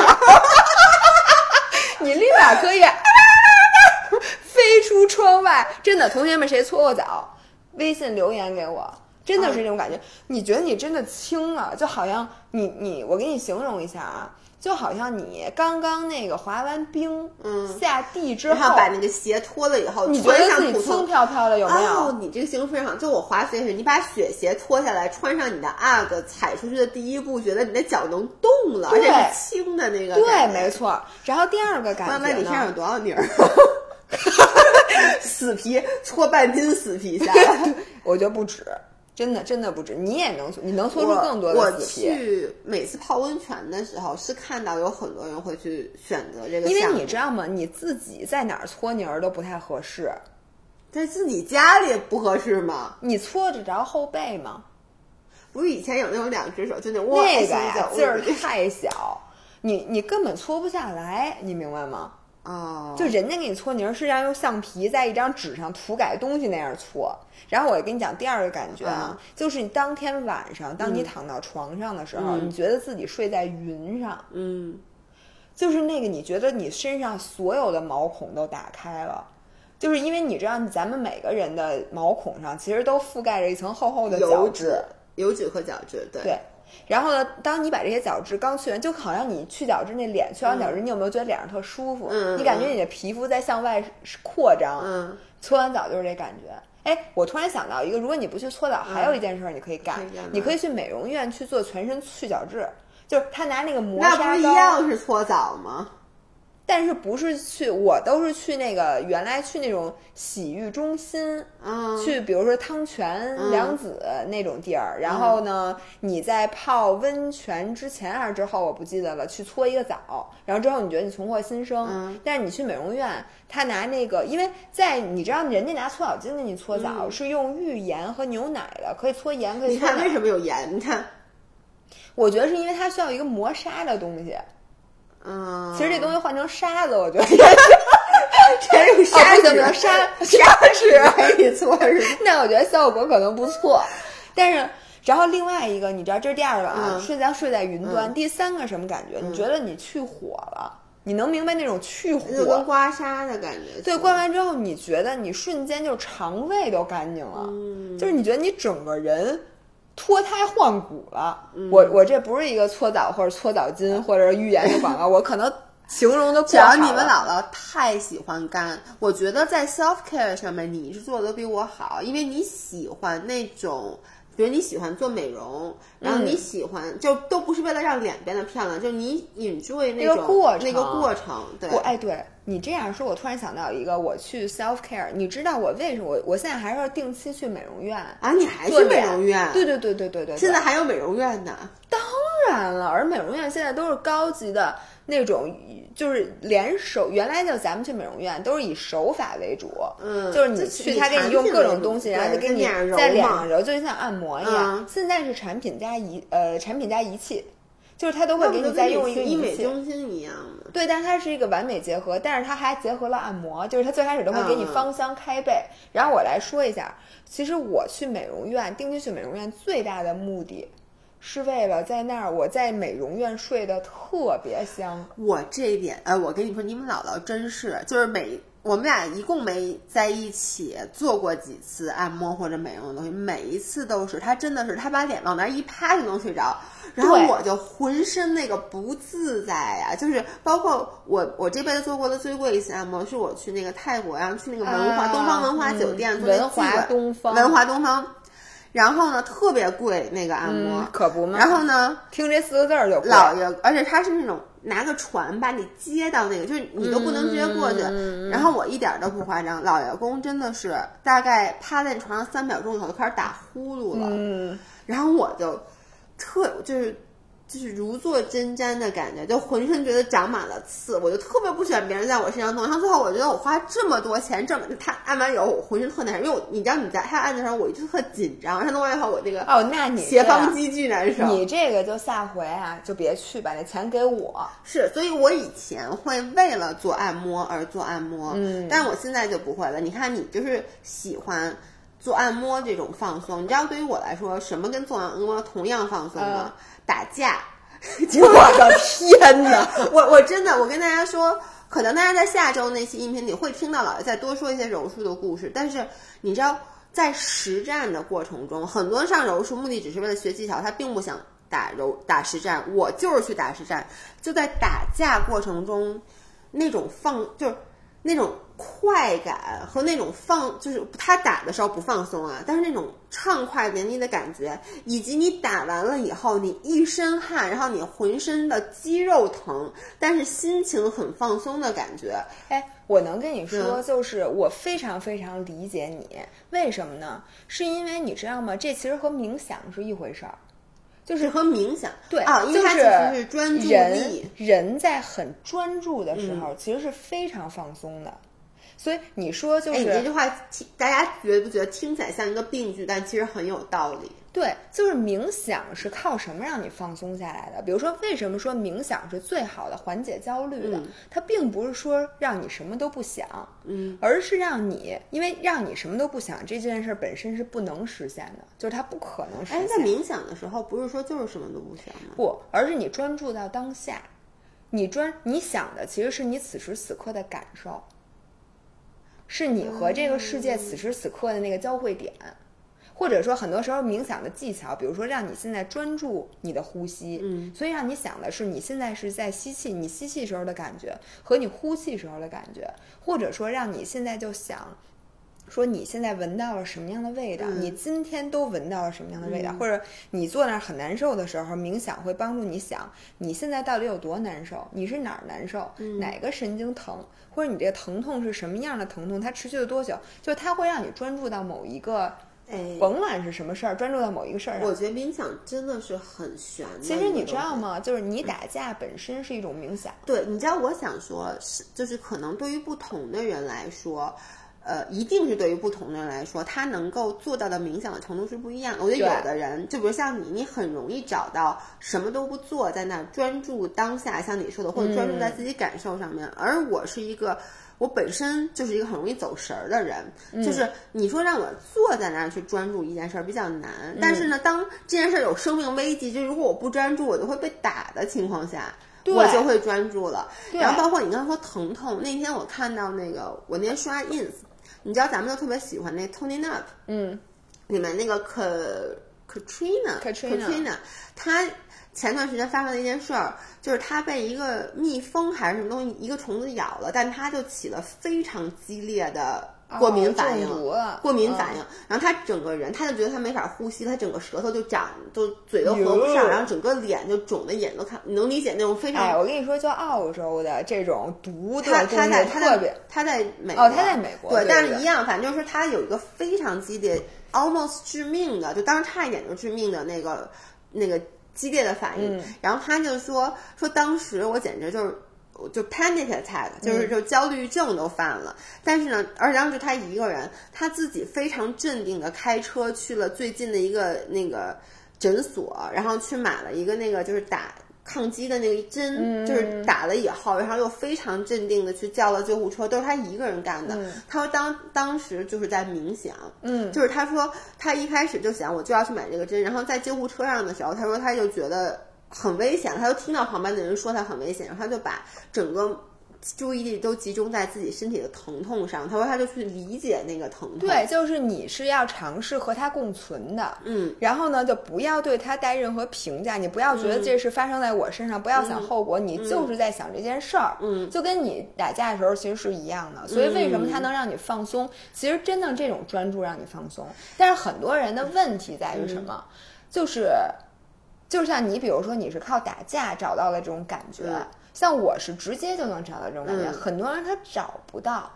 你立马可以 飞出窗外。真的，同学们谁搓过澡？微信留言给我。真的是这种感觉，你觉得你真的轻了，就好像你你，我给你形容一下啊，就好像你刚刚那个滑完冰，嗯下地之然后后，把那个鞋脱了以后，你觉得自己普通轻飘飘的有没有？哦，你这个形容非常好。就我滑雪时，你把雪鞋脱下来，穿上你的阿哥踩出去的第一步，觉得你的脚能动了，而对且是轻的那个对，没错。然后第二个感觉妈妈，你身上有？多少泥儿？死皮搓半斤死皮下来。我觉得不止，真的真的不止。你也能，你能搓出更多我的死皮。去每次泡温泉的时候，是看到有很多人会去选择这个因为你知道吗？你自己在哪儿搓泥儿都不太合适，在自己家里不合适吗？你搓得着后背吗？不是以前有那种两只手就那握那个心呀劲儿太小，你你根本搓不下来，你明白吗？哦，就人家给你搓泥儿是让用橡皮在一张纸上涂改东西那样搓。然后我跟你讲第二个感觉啊，就是你当天晚上，当你躺到床上的时候，嗯你觉得自己睡在云上，嗯，就是那个你觉得你身上所有的毛孔都打开了。就是因为你知道，咱们每个人的毛孔上其实都覆盖着一层厚厚的油脂，，油脂和角质，对对。然后呢，当你把这些角质刚去完，就好像你去角质那脸去完角质，你有没有觉得脸上特舒服？嗯你感觉你的皮肤在向外扩张。嗯，搓完澡就是这感觉。哎，我突然想到一个，如果你不去搓澡，还有一件事儿你可以干，你可以去美容院去做全身去角质，就是他拿那个磨那不是一，样是搓澡吗？但是不是去，我都是去那个原来去那种洗浴中心，嗯，去比如说汤泉、嗯良子那种地儿，然后呢，你在泡温泉之前还是之后，我不记得了，去搓一个澡，然后之后你觉得你重获新生，嗯但是你去美容院，他拿那个，因为在你知道人家拿搓澡巾给你搓澡、是用浴盐和牛奶的，可以搓盐，可以你看为。什么有盐？你看，我觉得是因为它需要一个磨砂的东西，嗯，其实这东西换成沙子，我觉得全用 哦砂纸，不行不行，沙 沙纸可以搓是吧？那我觉得效果可能不错，但是。然后另外一个，你知道这是第二个啊，嗯睡觉睡在云端。第三个什么感觉？你觉得你去火了？你能明白那种去就跟火？刮痧的感觉。对，刮完之后，你觉得你瞬间就肠胃都干净了，嗯就是你觉得你整个人脱胎换骨了。嗯我我这不是一个搓澡或者搓澡巾或者是浴盐的广告，我可能形容的只要你们姥姥太喜欢干，我觉得在 self care 上面你是做的比我好，因为你喜欢那种。比如你喜欢做美容，然后嗯你喜欢、就都不是为了让脸变得漂亮，就是你 enjoy 那那个种过程那个过程，对，我哎，对你这样说，我突然想到一个，我去 self care，你知道我为什么我我现在还是要定期去美容院啊，你还去美容院？对对对对对对，现在还有美容院呢。当然了，而美容院现在都是高级的那种，就是连手原来就咱们去美容院都是以手法为主，嗯就是你去他给你用各种东西，然后就给你在脸上揉，就像按摩一样。嗯现在是产品加仪呃产品加仪器，就是他都会给你再用一个仪器。美中心一样的？对，但是它是一个完美结合，但是它还结合了按摩，就是它最开始都会给你嗯芳香开背。然后我来说一下，其实我去美容院，定期去美容院最大的目的，是为了在那儿我在美容院睡得特别香。我这一点，呃，我跟你说，你们姥姥真是，就是每我们俩一共没在一起做过几次按摩或者美容的东西，每一次都是她真的是，她把脸往那儿一趴就能睡着，然后我就浑身那个不自在呀、就是包括我我这辈子做过的最贵一次按摩，是我去那个泰国，然后去那个文华、啊东方文华酒店、嗯做那文华季晚东方文华东方，然后呢特别贵那个按摩，嗯，可不嘛。然后呢。听这四个字儿就老爷，而且他是那种拿个船把你接到那个，就是你都不能直接过去。嗯然后我一点都不夸张，老爷公真的是大概趴在床上三秒钟以后就开始打呼噜了，嗯，然后我就特就是就是如坐针毡的感觉，就浑身觉得长满了刺，我就特别不喜欢别人在我身上弄。然后最后我觉得我花这么多钱，这么他按完以后，我浑身特难受，因为我你知道你在他按的时候，我就特紧张，他弄完以后我这个哦，那你斜方肌巨难受。你这个就下回啊，就别去，把那钱给我。是，所以我以前会为了做按摩而做按摩，嗯，但我现在就不会了。你看，你就是喜欢做按摩这种放松，你知道对于我来说，什么跟做按摩同样放松吗？打架。我的天哪！我我真的，我跟大家说，可能大家在下周那期音频里会听到姥爷再多说一些柔术的故事，但是你知道，在实战的过程中，很多人上柔术目的只是为了学技巧，他并不想打柔打实战。我就是去打实战，就在打架过程中，那种放就是那种。快感和那种放，就是他打的时候不放松啊，但是那种畅快淋漓的感觉，以及你打完了以后你一身汗，然后你浑身的肌肉疼，但是心情很放松的感觉。哎，我能跟你说，就是我非常非常理解你，为什么呢？是因为你知道吗？这其实和冥想是一回事儿，就是和冥想对啊，因为它其实是专注力。人在很专注的时候，其实是非常放松的。所以你说就是，你这句话听大家觉不觉得听起来像一个病句，但其实很有道理。对，就是冥想是靠什么让你放松下来的？比如说，为什么说冥想是最好的缓解焦虑的？它并不是说让你什么都不想，嗯，而是让你，因为让你什么都不想这件事本身是不能实现的，就是它不可能实现。哎，在冥想的时候，不是说就是什么都不想吗？不，而是你专注到当下，你专你想的其实是你此时此刻的感受。是你和这个世界此时此刻的那个交汇点，或者说很多时候冥想的技巧，比如说让你现在专注你的呼吸，嗯，所以让你想的是你现在是在吸气，你吸气时候的感觉和你呼气时候的感觉，或者说让你现在就想，说你现在闻到了什么样的味道，你今天都闻到了什么样的味道，或者你坐那儿很难受的时候，冥想会帮助你想你现在到底有多难受，你是哪儿难受，哪个神经疼。或者你这个疼痛是什么样的疼痛？它持续了多久？就它会让你专注到某一个，哎，甭管是什么事儿，专注到某一个事儿上。我觉得冥想真的是很玄。其实你知道吗？就是你打架本身是一种冥想。对，你知道我想说，是就是可能对于不同的人来说。呃，一定是对于不同的人来说，他能够做到的冥想的程度是不一样的。我觉得有的人，就比如像你，你很容易找到什么都不做，在那专注当下，像你说的，或者专注在自己感受上面。而我是一个，我本身就是一个很容易走神儿的人，就是你说让我坐在那儿去专注一件事儿比较难。但是呢，当这件事儿有生命危机，就如果我不专注，我就会被打的情况下。我就会专注了。然后包括你刚才说疼痛，那天我看到那个，我那天刷 ins。你知道咱们都特别喜欢那 Tony Nup，嗯，里面那个 K Katrina，Katrina，他前段时间发生了一件事儿，就是他被一个蜜蜂还是什么东西一个虫子咬了，但他就起了非常激烈的。过敏反应，过敏反应，然后他整个人，他就觉得他没法呼吸，他整个舌头就长，就嘴都合不上，然后整个脸就肿的眼都看，你能理解那种非常。哎，我跟你说，就澳洲的这种毒的他他在他在他在美哦，他在美国，对，但是一样，反正就是他有一个非常激烈，almost 致命的，就当时差一点就致命的那个那个激烈的反应，然后他就说说当时我简直就是。就 panic attack，就是就焦虑症都犯了。但是呢，而且当时他一个人，他自己非常镇定的开车去了最近的一个那个诊所，然后去买了一个那个就是打抗击的那个针，就是打了以后，然后又非常镇定的去叫了救护车，都是他一个人干的。他说当当时就是在冥想，嗯，就是他说他一开始就想我就要去买这个针，然后在救护车上的时候，他说他就觉得。很危险，他就听到旁边的人说他很危险，然后他就把整个注意力都集中在自己身体的疼痛上。他说他就去理解那个疼痛。对，就是你是要尝试和他共存的，嗯，然后呢，就不要对他带任何评价，你不要觉得这是发生在我身上，不要想后果，你就是在想这件事儿，嗯，就跟你打架的时候其实是一样的。所以为什么他能让你放松？其实真的这种专注让你放松，但是很多人的问题在于什么？就是。就像你，比如说你是靠打架找到了这种感觉，像我是直接就能找到这种感觉，很多人他找不到，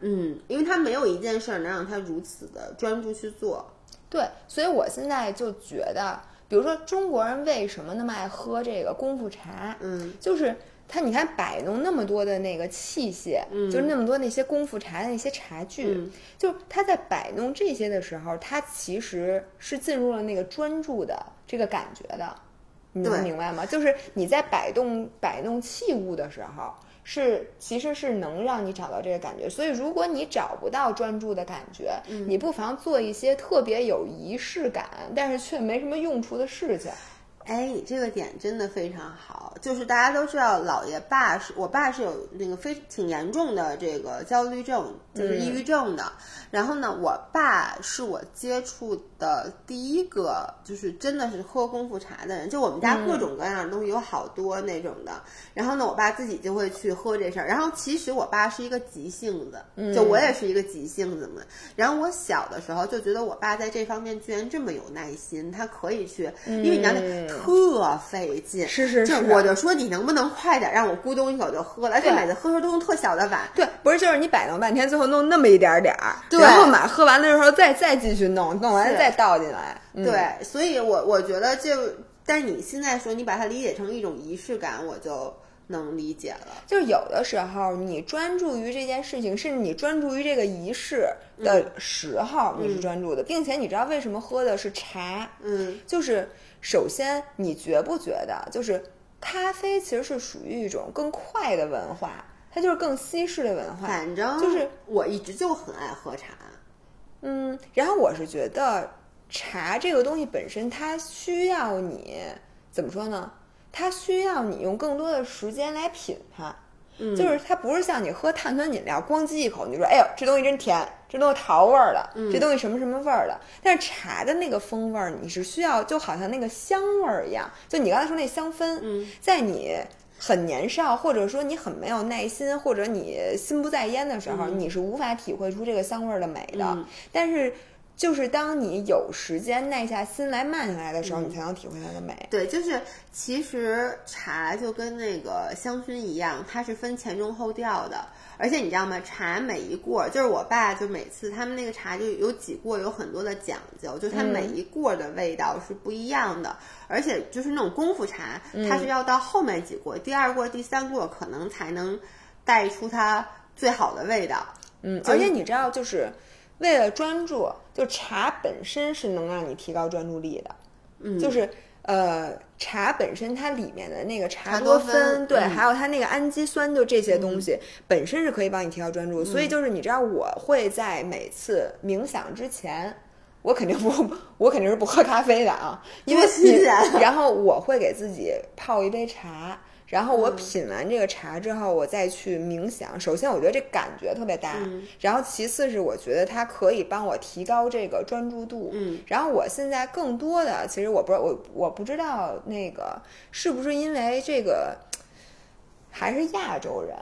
嗯，因为他没有一件事儿能让他如此的专注去做。对，所以我现在就觉得，比如说中国人为什么那么爱喝这个功夫茶？嗯，就是他，你看摆弄那么多的那个器械，嗯就是那么多那些功夫茶的那些茶具，嗯就他在摆弄这些的时候，他其实是进入了那个专注的这个感觉的，你能明白吗？就是你在摆动摆弄器物的时候。是，其实是能让你找到这个感觉。所以，如果你找不到专注的感觉，你不妨做一些特别有仪式感，但是却没什么用处的事情。哎，你这个点真的非常好，就是大家都知道，姥爷爸是我爸是有那个非挺严重的这个焦虑症，就是抑郁症的。然后呢，我爸是我接触的第一个，就是真的是喝功夫茶的人。就我们家各种各样的东西有好多那种的。然后呢，我爸自己就会去喝这事儿。然后其实我爸是一个急性子，就我也是一个急性子嘛。然后我小的时候就觉得我爸在这方面居然这么有耐心，他可以去，因为你知道那特费劲，是是就是我就说你能不能快点让我咕咚一口就喝了，而且每次喝的时候都用特小的碗。对，不是，就是你摆弄半天，最后弄那么一点点儿，对然后买喝完的时候再再继续弄，弄完是再倒进来。嗯、对，所以我我觉得就，但你现在说你把它理解成一种仪式感，我就能理解了。就是有的时候你专注于这件事情，甚至你专注于这个仪式的时候，你是专注的，并且你知道为什么喝的是茶？嗯，就是首先你觉不觉得，就是咖啡其实是属于一种更快的文化，它就是更西式的文化。反正就是我一直就很爱喝茶。嗯，然后我是觉得茶这个东西本身，它需要你怎么说呢？它需要你用更多的时间来品它。嗯就是它不是像你喝碳酸饮料，咣叽一口你就说，哎呦，这东西真甜，这东西桃味儿的，嗯这东西什么什么味儿的。但是茶的那个风味儿，你是需要，就好像那个香味儿一样，就你刚才说那香氛，嗯在你很年少，或者说你很没有耐心，或者你心不在焉的时候，你是无法体会出这个香味儿的美的。嗯但是，就是当你有时间耐下心来慢下来的时嗯候，你才能体会它的美。对，就是其实茶就跟那个香薰一样，它是分前中后调的。而且你知道吗？茶每一过，就是我爸就每次他们那个茶就有几过，有很多的讲究，就它每一过的味道是不一样的。而且就是那种功夫茶，它是要到后面几过，第二过、第三过可能才能带出它最好的味道。嗯，而且你知道，就是为了专注，就茶本身是能让你提高专注力的。嗯，就是呃，茶本身它里面的那个茶茶多多酚对，嗯还有它那个氨基酸，就这些东西、本身是可以帮你提高专注。所以就是你知道，我会在每次冥想之前。我肯定不，我肯定是不喝咖啡的啊，因为然后我会给自己泡一杯茶，然后我品完这个茶之后，我再去冥想。首先，我觉得这感觉特别大，然后其次是我觉得它可以帮我提高这个专注度。嗯，然后我现在更多的，其实我不知道，我我不知道那个是不是因为这个还是亚洲人。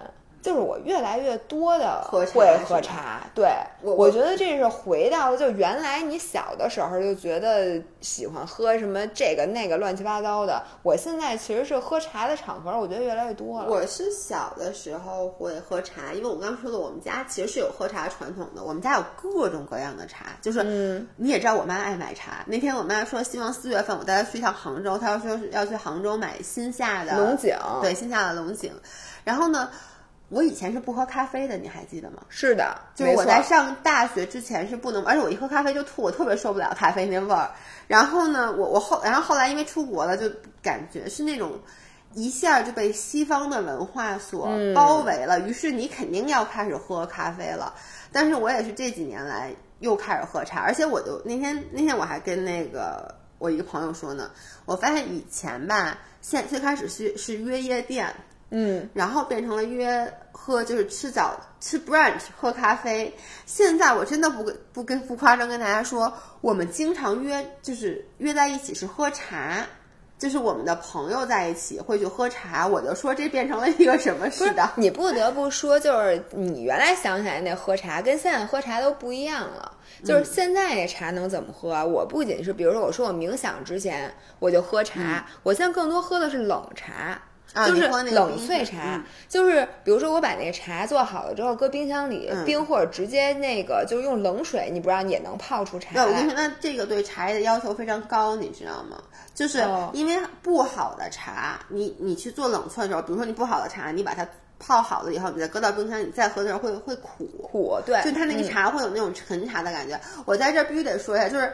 就是我越来越多的喝茶会喝茶，对我我觉得这是回到了就原来你小的时候就觉得喜欢喝什么这个那个乱七八糟的，我现在其实是喝茶的场合，我觉得越来越多了。我是小的时候会喝茶，因为我刚刚说的，我们家其实是有喝茶传统的，我们家有各种各样的茶，就是、嗯你也知道我妈爱买茶。那天我妈说希望四月份我带她去一趟杭州，她要说是要去杭州买新下的龙井对新下的龙井。然后呢，我以前是不喝咖啡的，你还记得吗？是的，就是我在上大学之前是不能，而且我一喝咖啡就吐，我特别受不了咖啡那味儿。然后呢，我我后然后后来因为出国了，就感觉是那种一下就被西方的文化所嗯包围了，于是你肯定要开始喝咖啡了。但是我也是这几年来又开始喝茶，而且我就那天那天我还跟那个我一个朋友说呢，我发现以前吧，现最开始是是约夜店，嗯，然后变成了约喝，就是吃早吃 brunch 喝咖啡。现在我真的不跟不跟不夸张跟大家说，我们经常约就是约在一起是喝茶，就是我们的朋友在一起会去喝茶。我就说这变成了一个什么似的。你不得不说，就是你原来想起来那喝茶，跟现在喝茶都不一样了。就是现在这茶能怎么喝啊？我不仅是，比如说我说我冥想之前我就喝茶，我现在更多喝的是冷茶。啊就是冷萃茶，嗯就是比如说我把那个茶做好了之后搁冰箱里、嗯冰，或者直接那个就是用冷水，你不让也能泡出茶对，我跟你。说，那这个对茶叶的要求非常高，你知道吗？就是哦因为不好的茶，你你去做冷萃的时候，比如说你不好的茶，你把它泡好了以后，你再搁到冰箱里，你再喝的时候会会苦。苦对，就它那个嗯茶会有那种陈茶的感觉。我在这儿必须得说一下，就是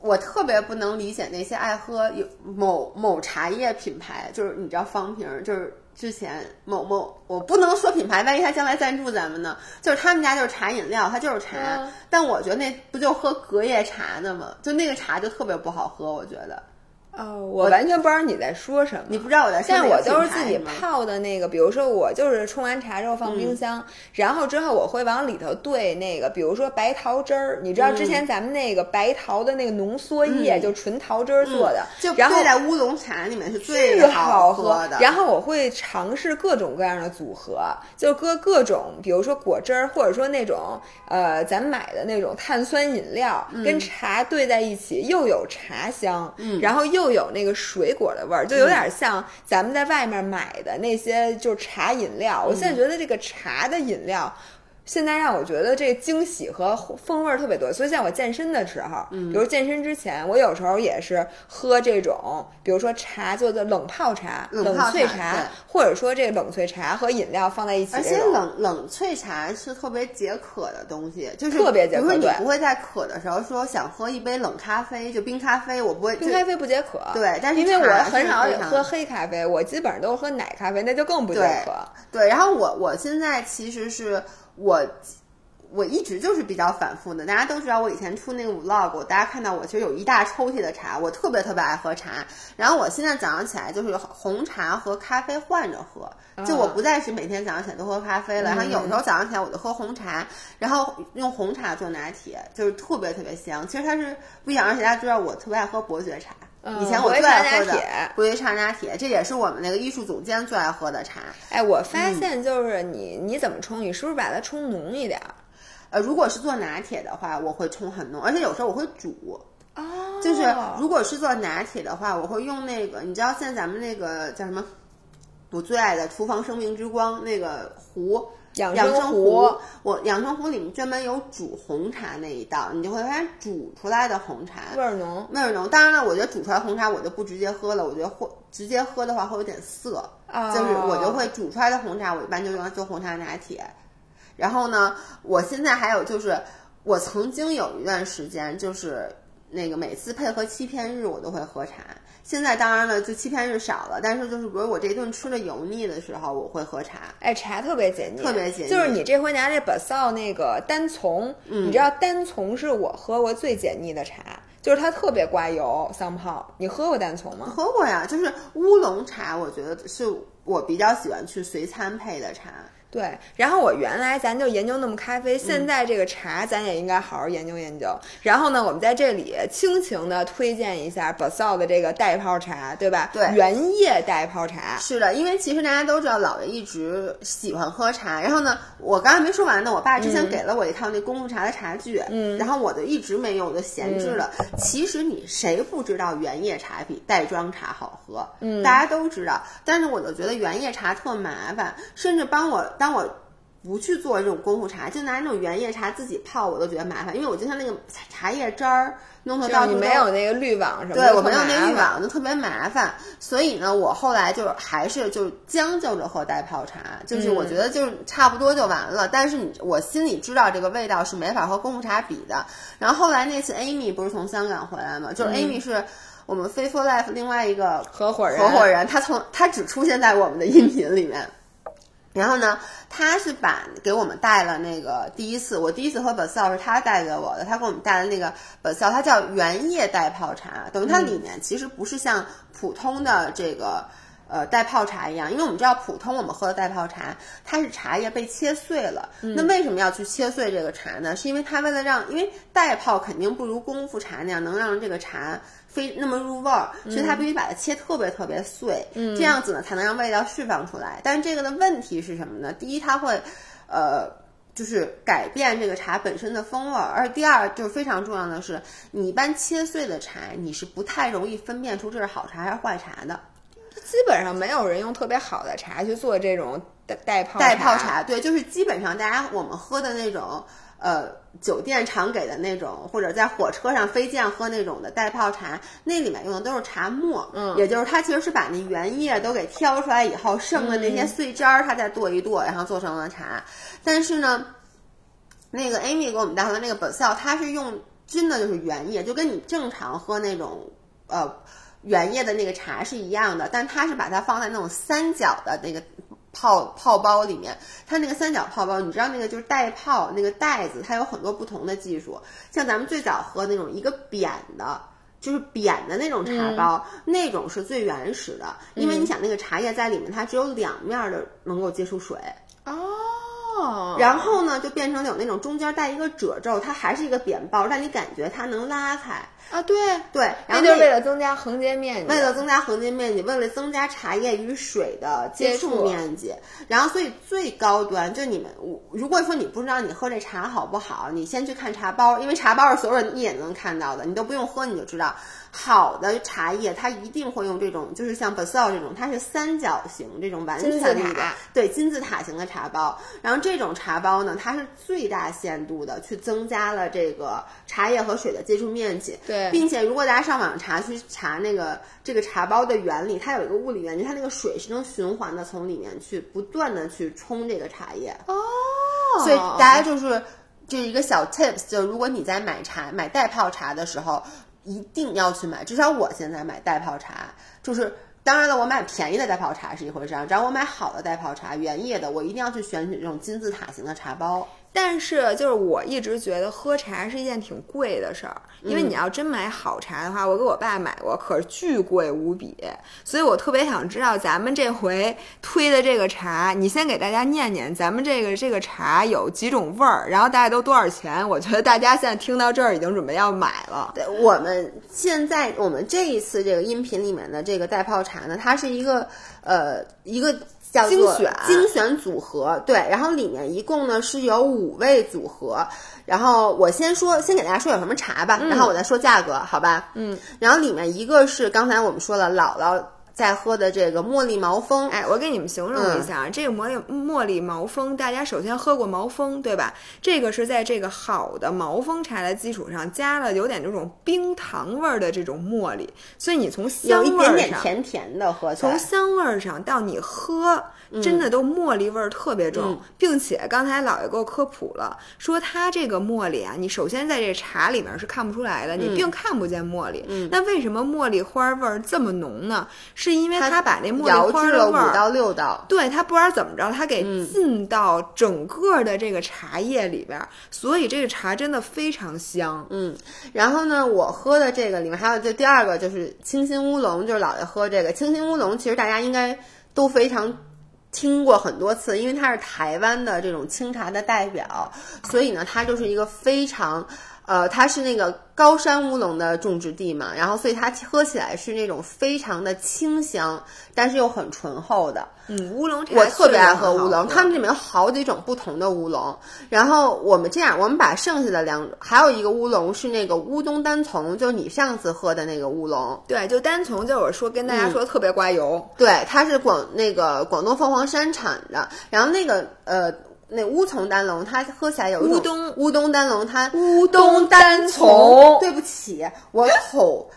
我特别不能理解那些爱喝有某某茶叶品牌，就是你知道方瓶儿，就是之前某某我不能说品牌，万一他将来赞助咱们呢？就是他们家就是茶饮料，它就是茶，嗯但我觉得那不就喝隔夜茶的吗？就那个茶就特别不好喝，我觉得。哦，我完全不知道你在说什么。你不知道我在说但哪个我都是自己泡的那个，比如说我就是冲完茶之后放嗯冰箱，然后之后我会往里头兑那个，比如说白桃汁儿。你知道之前咱们那个白桃的那个浓缩液，嗯就纯桃汁儿做的，就然后兑在乌龙茶里面是最好喝的。然后我会尝试各种各样的组合，就搁各种，比如说果汁儿，或者说那种呃咱买的那种碳酸饮料，嗯跟茶兑在一起，又有茶香，然后又有那个水果的味儿，就有点像咱们在外面买的那些就是茶饮料。我现在觉得这个茶的饮料。现在让我觉得这惊喜和风味儿特别多，所以像我健身的时候，嗯比如健身之前，我有时候也是喝这种，比如说茶做的冷泡茶、冷泡萃茶或者说这个冷萃茶和饮料放在一起而且，冷冷萃茶是特别解渴的东西，就是特别解渴比如说你不会在渴的时候说想喝一杯冷咖啡，就冰咖啡，我不会。冰咖啡不解渴，对但是因为我很少喝黑咖啡，我基本上都是喝奶咖啡，那就更不解对渴。对，然后我我现在其实是我。我一直就是比较反复的，大家都知道我以前出那个 vlog，我大家看到我其实有一大抽屉的茶，我特别特别爱喝茶。然后我现在早上起来就是红茶和咖啡换着喝，就我不再是每天早上起来都喝咖啡了。然后有时候早上起来我就喝红茶，然后用红茶做拿铁，就是特别特别香。其实它是不一样，而且大家知道我特别爱喝伯爵茶，嗯以前我最爱喝的茶拿铁伯爵茶拿铁，这也是我们那个艺术总监最爱喝的茶。哎，我发嗯现就是你你怎么冲，你是不是把它冲浓一点儿？呃，如果是做拿铁的话，我会冲很浓，而且有时候我会煮。哦，就是如果是做拿铁的话，我会用那个，你知道现在咱们那个叫什么？我最爱的厨房生命之光那个壶。养养生壶我养生壶里面专门有煮红茶那一道，你就会发现煮出来的红茶味儿浓。味儿浓。当然了，我觉得煮出来红茶我就不直接喝了，我觉得会直接喝的话会有点涩，哦就是我就会煮出来的红茶，我一般就用来做红茶拿铁。然后呢，我现在还有就是，我曾经有一段时间就是那个每次配合七片日我都会喝茶。现在当然了，就七片日少了，但是就是比如我这顿吃的油腻的时候，我会喝茶。哎，茶特别解腻，特别解腻就是你这回拿这 Basal 那个单丛，嗯你知道单丛是我喝过最解腻的茶，就是它特别刮油桑泡。你喝过单丛吗？喝过呀，就是乌龙茶，我觉得是我比较喜欢去随餐配的茶。对，然后我原来咱就研究那么咖啡，嗯现在这个茶咱也应该好好研究研究。然后呢，我们在这里倾情的推荐一下 Basal 的这个袋泡茶，对吧？对原叶袋泡茶。是的，因为其实大家都知道，姥爷一直喜欢喝茶。然后呢，我刚才没说完呢，我爸之前给了我一套那功夫茶的茶具，嗯，然后我就一直没用，我就闲置了。其实你谁不知道原叶茶比袋装茶好喝？嗯，大家都知道。但是我就觉得原叶茶特麻烦，甚至帮我当我。不去做这种功夫茶，就拿那种原叶茶自己泡，我都觉得麻烦，因为我就像那个茶叶汁儿弄得到处都没有那个滤网什么的，对我没有特那滤网，就特别麻烦。所以呢，我后来就还是就将就着喝袋泡茶，就是我觉得就是差不多就完了。但是你我心里知道这个味道是没法和功夫茶比的。然后后来那次 Amy 不是从香港回来嘛？就是 Amy 是我们 Faithful Life 另外一个合伙人，合伙人，他从他只出现在我们的音频里面。然后呢，他是把给我们带了那个第一次，我第一次喝 Basal 是他带给我的，他给我们带的那个 Basal，它叫原叶袋泡茶，等于它里面其实不是像普通的这个。呃，袋泡茶一样，因为我们知道普通我们喝的袋泡茶，它是茶叶被切碎了。那为什么要去切碎这个茶呢？是因为它为了让，因为袋泡肯定不如功夫茶那样能让这个茶非那么入味儿，所以它必须把它切特别特别碎，这样子呢才能让味道释放出来。但是这个的问题是什么呢？第一，它会，呃。就是改变这个茶本身的风味儿，而第二就是非常重要的是，你一般切碎的茶，你是不太容易分辨出这是好茶还是坏茶的。基本上没有人用特别好的茶去做这种代泡茶，对，就是基本上大家我们喝的那种，呃，酒店常给的那种，或者在火车上飞机上喝那种的袋泡茶，那里面用的都是茶末，嗯也就是它其实是把那原叶都给挑出来以后，剩的那些碎渣儿，它再剁一剁，然后做成了茶。但是呢，那个 Amy 给我们带回来那个 Basil，它是用真的就是原叶，就跟你正常喝那种呃原叶的那个茶是一样的，但它是把它放在那种三角的那个泡泡包里面。它那个三角泡包，你知道那个就是袋泡那个袋子，它有很多不同的技术。像咱们最早喝那种一个扁的。就是扁的那种茶包，那种是最原始的，因为你想那个茶叶在里面，它只有两面的能够接触水，哦，然后呢，就变成有那种中间带一个褶皱，它还是一个扁包，但你感觉它能拉开。啊，对，对，然后那就是为了增加横截面积，为了增加横截面积，为了增加茶叶与水的接触面积，然后所以最高端就你们，我如果说你不知道你喝这茶好不好，你先去看茶包，因为茶包是所有人一眼就能看到的，你都不用喝你就知道。好的茶叶，它一定会用这种，就是像 Basil 这种，它是三角形这种完全立的，对金字塔型的茶包。然后这种茶包呢，它是最大限度的去增加了这个茶叶和水的接触面积。对并且如果大家上网查去查那个这个茶包的原理，它有一个物理原理，它那个水是能循环的从里面去不断的去冲这个茶叶。哦，所以大家就是这一个小 tips，就如果你在买茶买袋泡茶的时候，一定要去买。至少我现在买袋泡茶，就是当然了，我买便宜的袋泡茶是一回事儿，只要我买好的袋泡茶，原液的，我一定要去选取这种金字塔型的茶包。但是就是我一直觉得喝茶是一件挺贵的事儿，因为你要真买好茶的话，我给我爸买过，可是巨贵无比，所以我特别想知道咱们这回推的这个茶，你先给大家念念咱们这个这个茶有几种味儿，然后大概都多少钱？我觉得大家现在听到这儿已经准备要买了。对，我们现在我们这一次这个音频里面的这个袋泡茶呢，它是一个呃一个叫做精选精选组合，对，然后里面一共呢是有五位组合。然后我先说，先给大家说有什么茶吧，然后我再说价格，好吧？嗯，然后里面一个是刚才我们说了，姥姥在喝的这个茉莉毛峰，哎，我给你们形容一下，啊，这个茉莉茉莉毛峰，大家首先喝过毛峰对吧？这个是在这个好的毛峰茶的基础上加了有点这种冰糖味儿的这种茉莉，所以你从香有一味儿上，点点甜甜的，喝起来从香味儿上到你喝，真的都茉莉味儿特别重，嗯并且刚才姥爷给我科普了，说它这个茉莉啊，你首先在这茶里面是看不出来的，嗯你并看不见茉莉。那为什么茉莉花味儿这么浓呢？是因为它把那茉莉花的味儿。五到六道。对它不知道怎么着，它给嗯进到整个的这个茶叶里边儿，所以这个茶真的非常香。嗯，然后呢，我喝的这个里面还有这第二个就是清新乌龙，就是姥爷喝这个清新乌龙，其实大家应该都非常听过很多次，因为它是台湾的这种清茶的代表，所以呢，它就是一个非常。呃，它是那个高山乌龙的种植地嘛，然后所以它喝起来是那种非常的清香，但是又很醇厚的。嗯，乌龙茶我特别爱喝乌龙，他们这里面有好几种不同的乌龙。然后我们这样，我们把剩下的两，还有一个乌龙是那个乌冬单丛，就是你上次喝的那个乌龙。对，就单丛就是我说跟大嗯家说特别刮油，对，它是广那个广东凤凰山产的。然后那个呃，那乌丛丹龙，它喝起来有一种乌冬乌冬丹龙，它乌冬单丛。对不起，我口。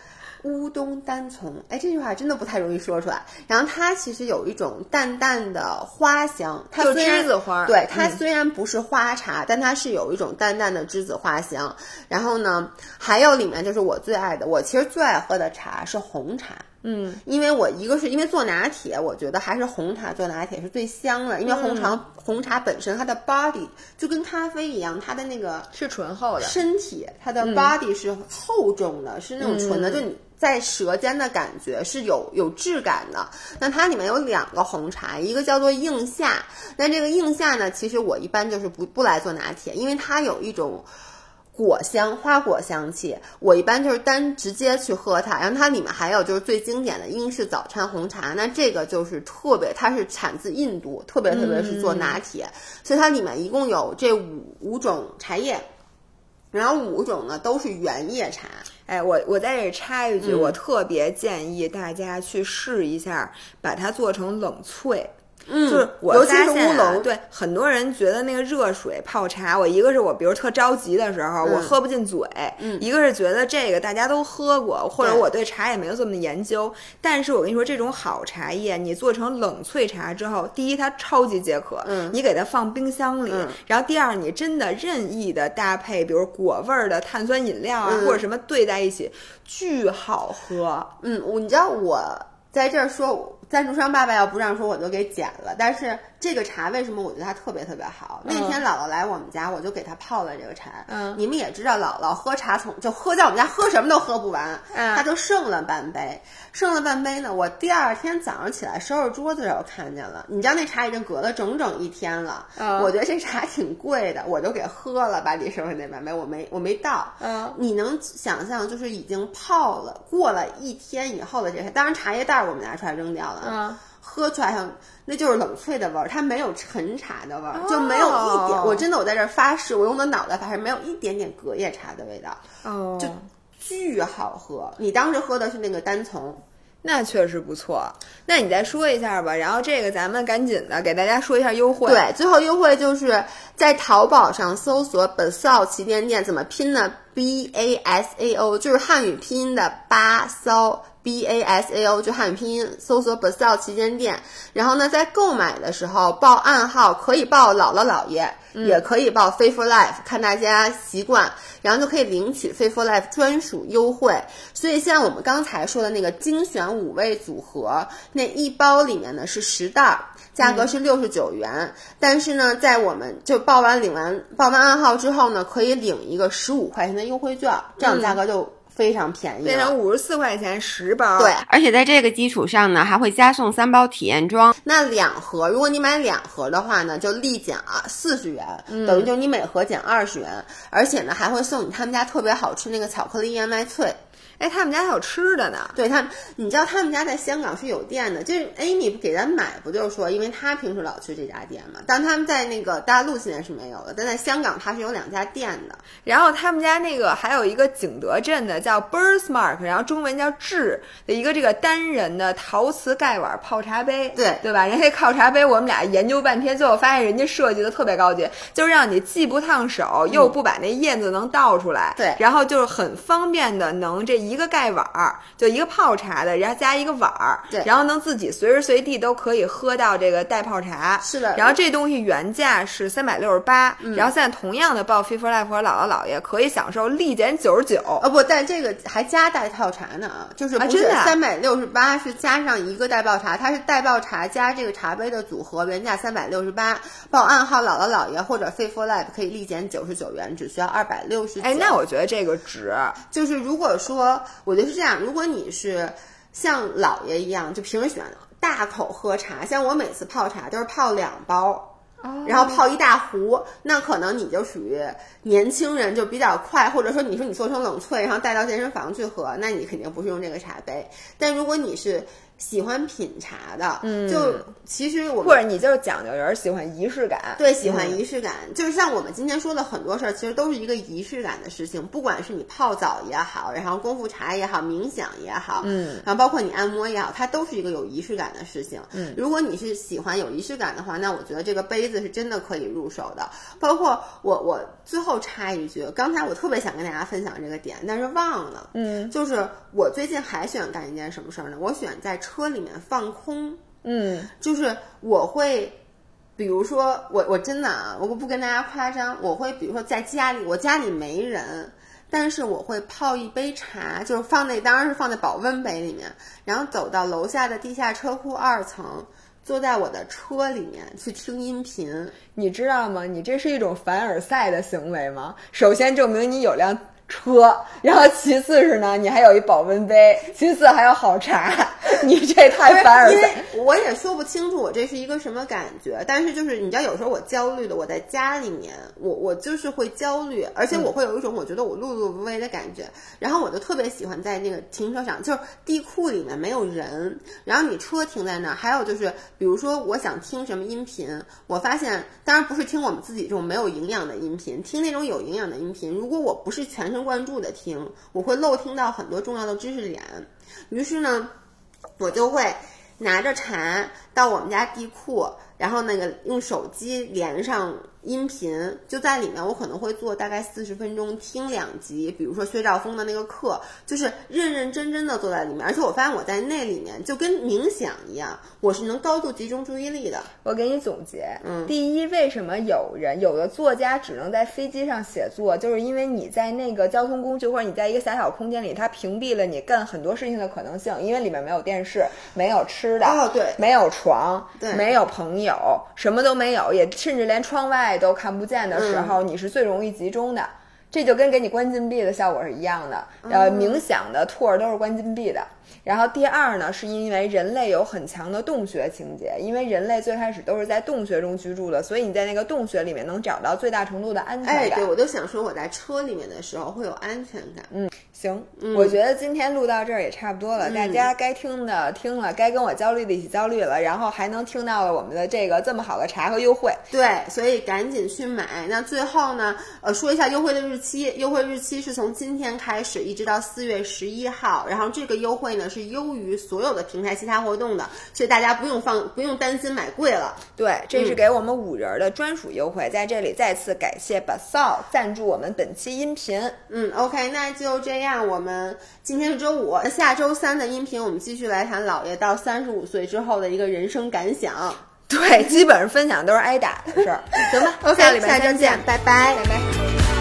乌冬单丛，哎，这句话真的不太容易说出来。然后它其实有一种淡淡的花香，它就虽然栀子花对它嗯虽然不是花茶，但它是有一种淡淡的栀子花香。然后呢，还有里面就是我最爱的，我其实最爱喝的茶是红茶。嗯，因为我一个是因为做拿铁，我觉得还是红茶做拿铁是最香的，因为红茶、红茶本身它的 body 就跟咖啡一样，它的那个是醇厚的。身体它的 body 是厚重的，是那种纯的，就你在舌尖的感觉是有有质感的。那它里面有两个红茶，一个叫做硬夏，那这个硬夏呢，其实我一般就是不不来做拿铁，因为它有一种。果香、花果香气，我一般就是单直接去喝它，然后它里面还有就是最经典的英式早餐红茶，那这个就是特别，它是产自印度，特别特别是做拿铁，所以它里面一共有这五五种茶叶，然后五种呢都是原叶茶，哎，我我在这里插一句，嗯。我特别建议大家去试一下，把它做成冷萃。嗯就是我尤其是乌龙，对。很多人觉得那个热水泡茶，我一个是我比如特着急的时候，我嗯。喝不进嘴；嗯。一个是觉得这个大家都喝过，或者我对茶也没有这么研究。但是我跟你说，这种好茶叶，你做成冷萃茶之后，第一它超级解渴，嗯。你给它放冰箱里，嗯。然后第二你真的任意的搭配，比如果味儿的碳酸饮料啊，嗯。或者什么兑在一起，巨好喝。嗯，我你知道我在这儿说赞助商爸爸要不让说我就给剪了，但是这个茶为什么我觉得它特别特别好？那天姥姥来我们家，我就给她泡了这个茶。嗯你们也知道姥姥喝茶从就喝在我们家喝什么都喝不完，嗯她就剩了半杯，剩了半杯呢。我第二天早上起来收拾桌子的时候看见了，你知道那茶已经隔了整整一天了。嗯我觉得这茶挺贵的，我就给喝了，把你剩下那半杯我没我没倒。嗯你能想象，就是已经泡了过了一天以后的这些，当然茶叶袋儿我们拿出来扔掉了，嗯喝出来像那就是冷萃的味儿，它没有陈茶的味儿，就没有一点。哦我真的我在这儿发誓，我用我的脑袋发誓，没有一点点隔夜茶的味道，哦，就巨好喝。你当时喝的是那个单丛，那确实不错。那你再说一下吧，然后这个咱们赶紧的给大家说一下优惠。，对，最后优惠就是在淘宝上搜索 “basao 旗舰店”，怎么拼呢？B A S A O 就是汉语拼音的巴骚。B A S A O 就汉语拼音，搜索 “basao 旗舰店”，然后呢，在购买的时候报暗号，可以报姥姥姥爷，也可以报 “Faith for Life”，看大家习惯，然后就可以领取 “Faith for Life” 专属优惠。所以像我们刚才说的那个精选五味组合，那一包里面呢是十袋儿，价格是六十九元。但是呢，在我们就报完领完报完暗号之后呢，可以领一个十五块钱的优惠券，这样价格就非常便宜了。变成五十四块钱十包。对，而且在这个基础上呢，还会加送三包体验装。那两盒，如果你买两盒的话呢，就立减啊四十元，等于就是你每盒减二十元，而且呢还会送你他们家特别好吃那个巧克力燕麦脆。哎，他们家还有吃的呢。对他们，你知道他们家在香港是有店的，就是 Amy 给咱买，不就是说，因为他平时老去这家店嘛。但他们在那个大陆现在是没有的，但在香港它是有两家店的。然后他们家那个还有一个景德镇的叫 Birthmark，然后中文叫智的一个这个单人的陶瓷盖碗泡茶杯，对对吧？人家泡茶杯我们俩研究半天，最后发现人家设计的特别高级，就是让你既不烫手，又不把那叶子能倒出来，对然后就是很方便的能这一个盖碗儿，就一个泡茶的，然后加一个碗儿，对然后能自己随时随地都可以喝到这个袋泡茶，是的然后这东西原价是三百六十八，然后现在同样的报 Fit for Life 和姥姥姥爷可以享受立减九十九。哦不，但这个还加带泡茶呢啊，就是不是真的啊三百六十八是加上一个袋泡茶，它是带泡茶加这个茶杯的组合，原价三百六十八，报暗号姥姥姥爷或者 Fit for Life 可以立减九十九元，只需要二百六十九。哎，那我觉得这个值。就是如果说，我觉得是这样，如果你是像姥爷一样，就平时喜欢大口喝茶，像我每次泡茶都是泡两包。然后泡一大壶，那可能你就属于年轻人，就比较快，或者说你说你做成冷萃，然后带到健身房去喝，那你肯定不是用这个茶杯。但如果你是喜欢品茶的，嗯，就其实我们或者你就是讲究人喜欢仪式感，对，喜欢嗯仪式感，就是像我们今天说的很多事儿，其实都是一个仪式感的事情。不管是你泡澡也好，然后功夫茶也好，冥想也好，嗯，然后包括你按摩也好，它都是一个有仪式感的事情。嗯，如果你是喜欢有仪式感的话，那我觉得这个杯子是真的可以入手的。包括我，我最后插一句，刚才我特别想跟大家分享这个点，但是忘了，嗯，就是我最近还喜欢干一件什么事儿呢？我喜欢在车里面放空。嗯，就是我会，比如说我我真的啊，我不跟大家夸张，我会比如说在家里，我家里没人，但是我会泡一杯茶，就是放那当然是放在保温杯里面，然后走到楼下的地下车库二层。坐在我的车里面去听音频，你知道吗？你这是一种凡尔赛的行为吗？首先证明你有辆车，然后其次是呢，你还有一保温杯，其次还有好茶，你这太凡尔 因为。我也说不清楚我这是一个什么感觉，但是就是你知道，有时候我焦虑的，我在家里面，我我就是会焦虑，而且我会有一种我觉得我碌碌无为的感觉，然后我就特别喜欢在那个停车场，就是地库里面没有人，然后你车停在那儿，还有就是比如说我想听什么音频，我发现当然不是听我们自己这种没有营养的音频，听那种有营养的音频，如果我不是全程关注的听，我会漏听到很多重要的知识点，于是呢。我就会拿着茶到我们家地库，然后那个用手机连上音频，就在里面，我可能会做大概四十分钟，听两集，比如说薛兆丰的那个课，就是认认真真的坐在里面，而且我发现我在那里面就跟冥想一样，我是能高度集中注意力的。我给你总结，嗯，第一，为什么有人有的作家只能在飞机上写作，就是因为你在那个交通工具或者你在一个狭小空间里，它屏蔽了你干很多事情的可能性，因为里面没有电视，没有吃的，哦对。没有床，对。没有朋友，什么都没有，也甚至连窗外都看不见的时候，你是最容易集中的。这就跟给你关禁闭的效果是一样的，呃，冥想的 tour 都是关禁闭的。然后第二呢，是因为人类有很强的洞穴情节，因为人类最开始都是在洞穴中居住的，所以你在那个洞穴里面能找到最大程度的安全哎，感。对，我就想说我在车里面的时候会有安全感。嗯，行，嗯我觉得今天录到这儿也差不多了，大家该听的听了，该跟我焦虑的一起焦虑了，然后还能听到了我们的这个这么好的茶和优惠。对，所以赶紧去买。那最后呢，呃，说一下优惠的日期，优惠日期是从今天开始一直到四月十一号，然后这个优惠呢是优于所有的平台其他活动的，所以大家不用放不用担心买贵了。对，这是给我们五人儿的专属优惠，在这里再次感谢 Basal 赞助我们本期音频。嗯，OK，那就这样，我们今天是周五，下周三的音频我们继续来谈姥爷到三十五岁之后的一个人生感想。对，基本上分享都是挨打的事儿。行吧 OK，下下周见，拜拜拜拜。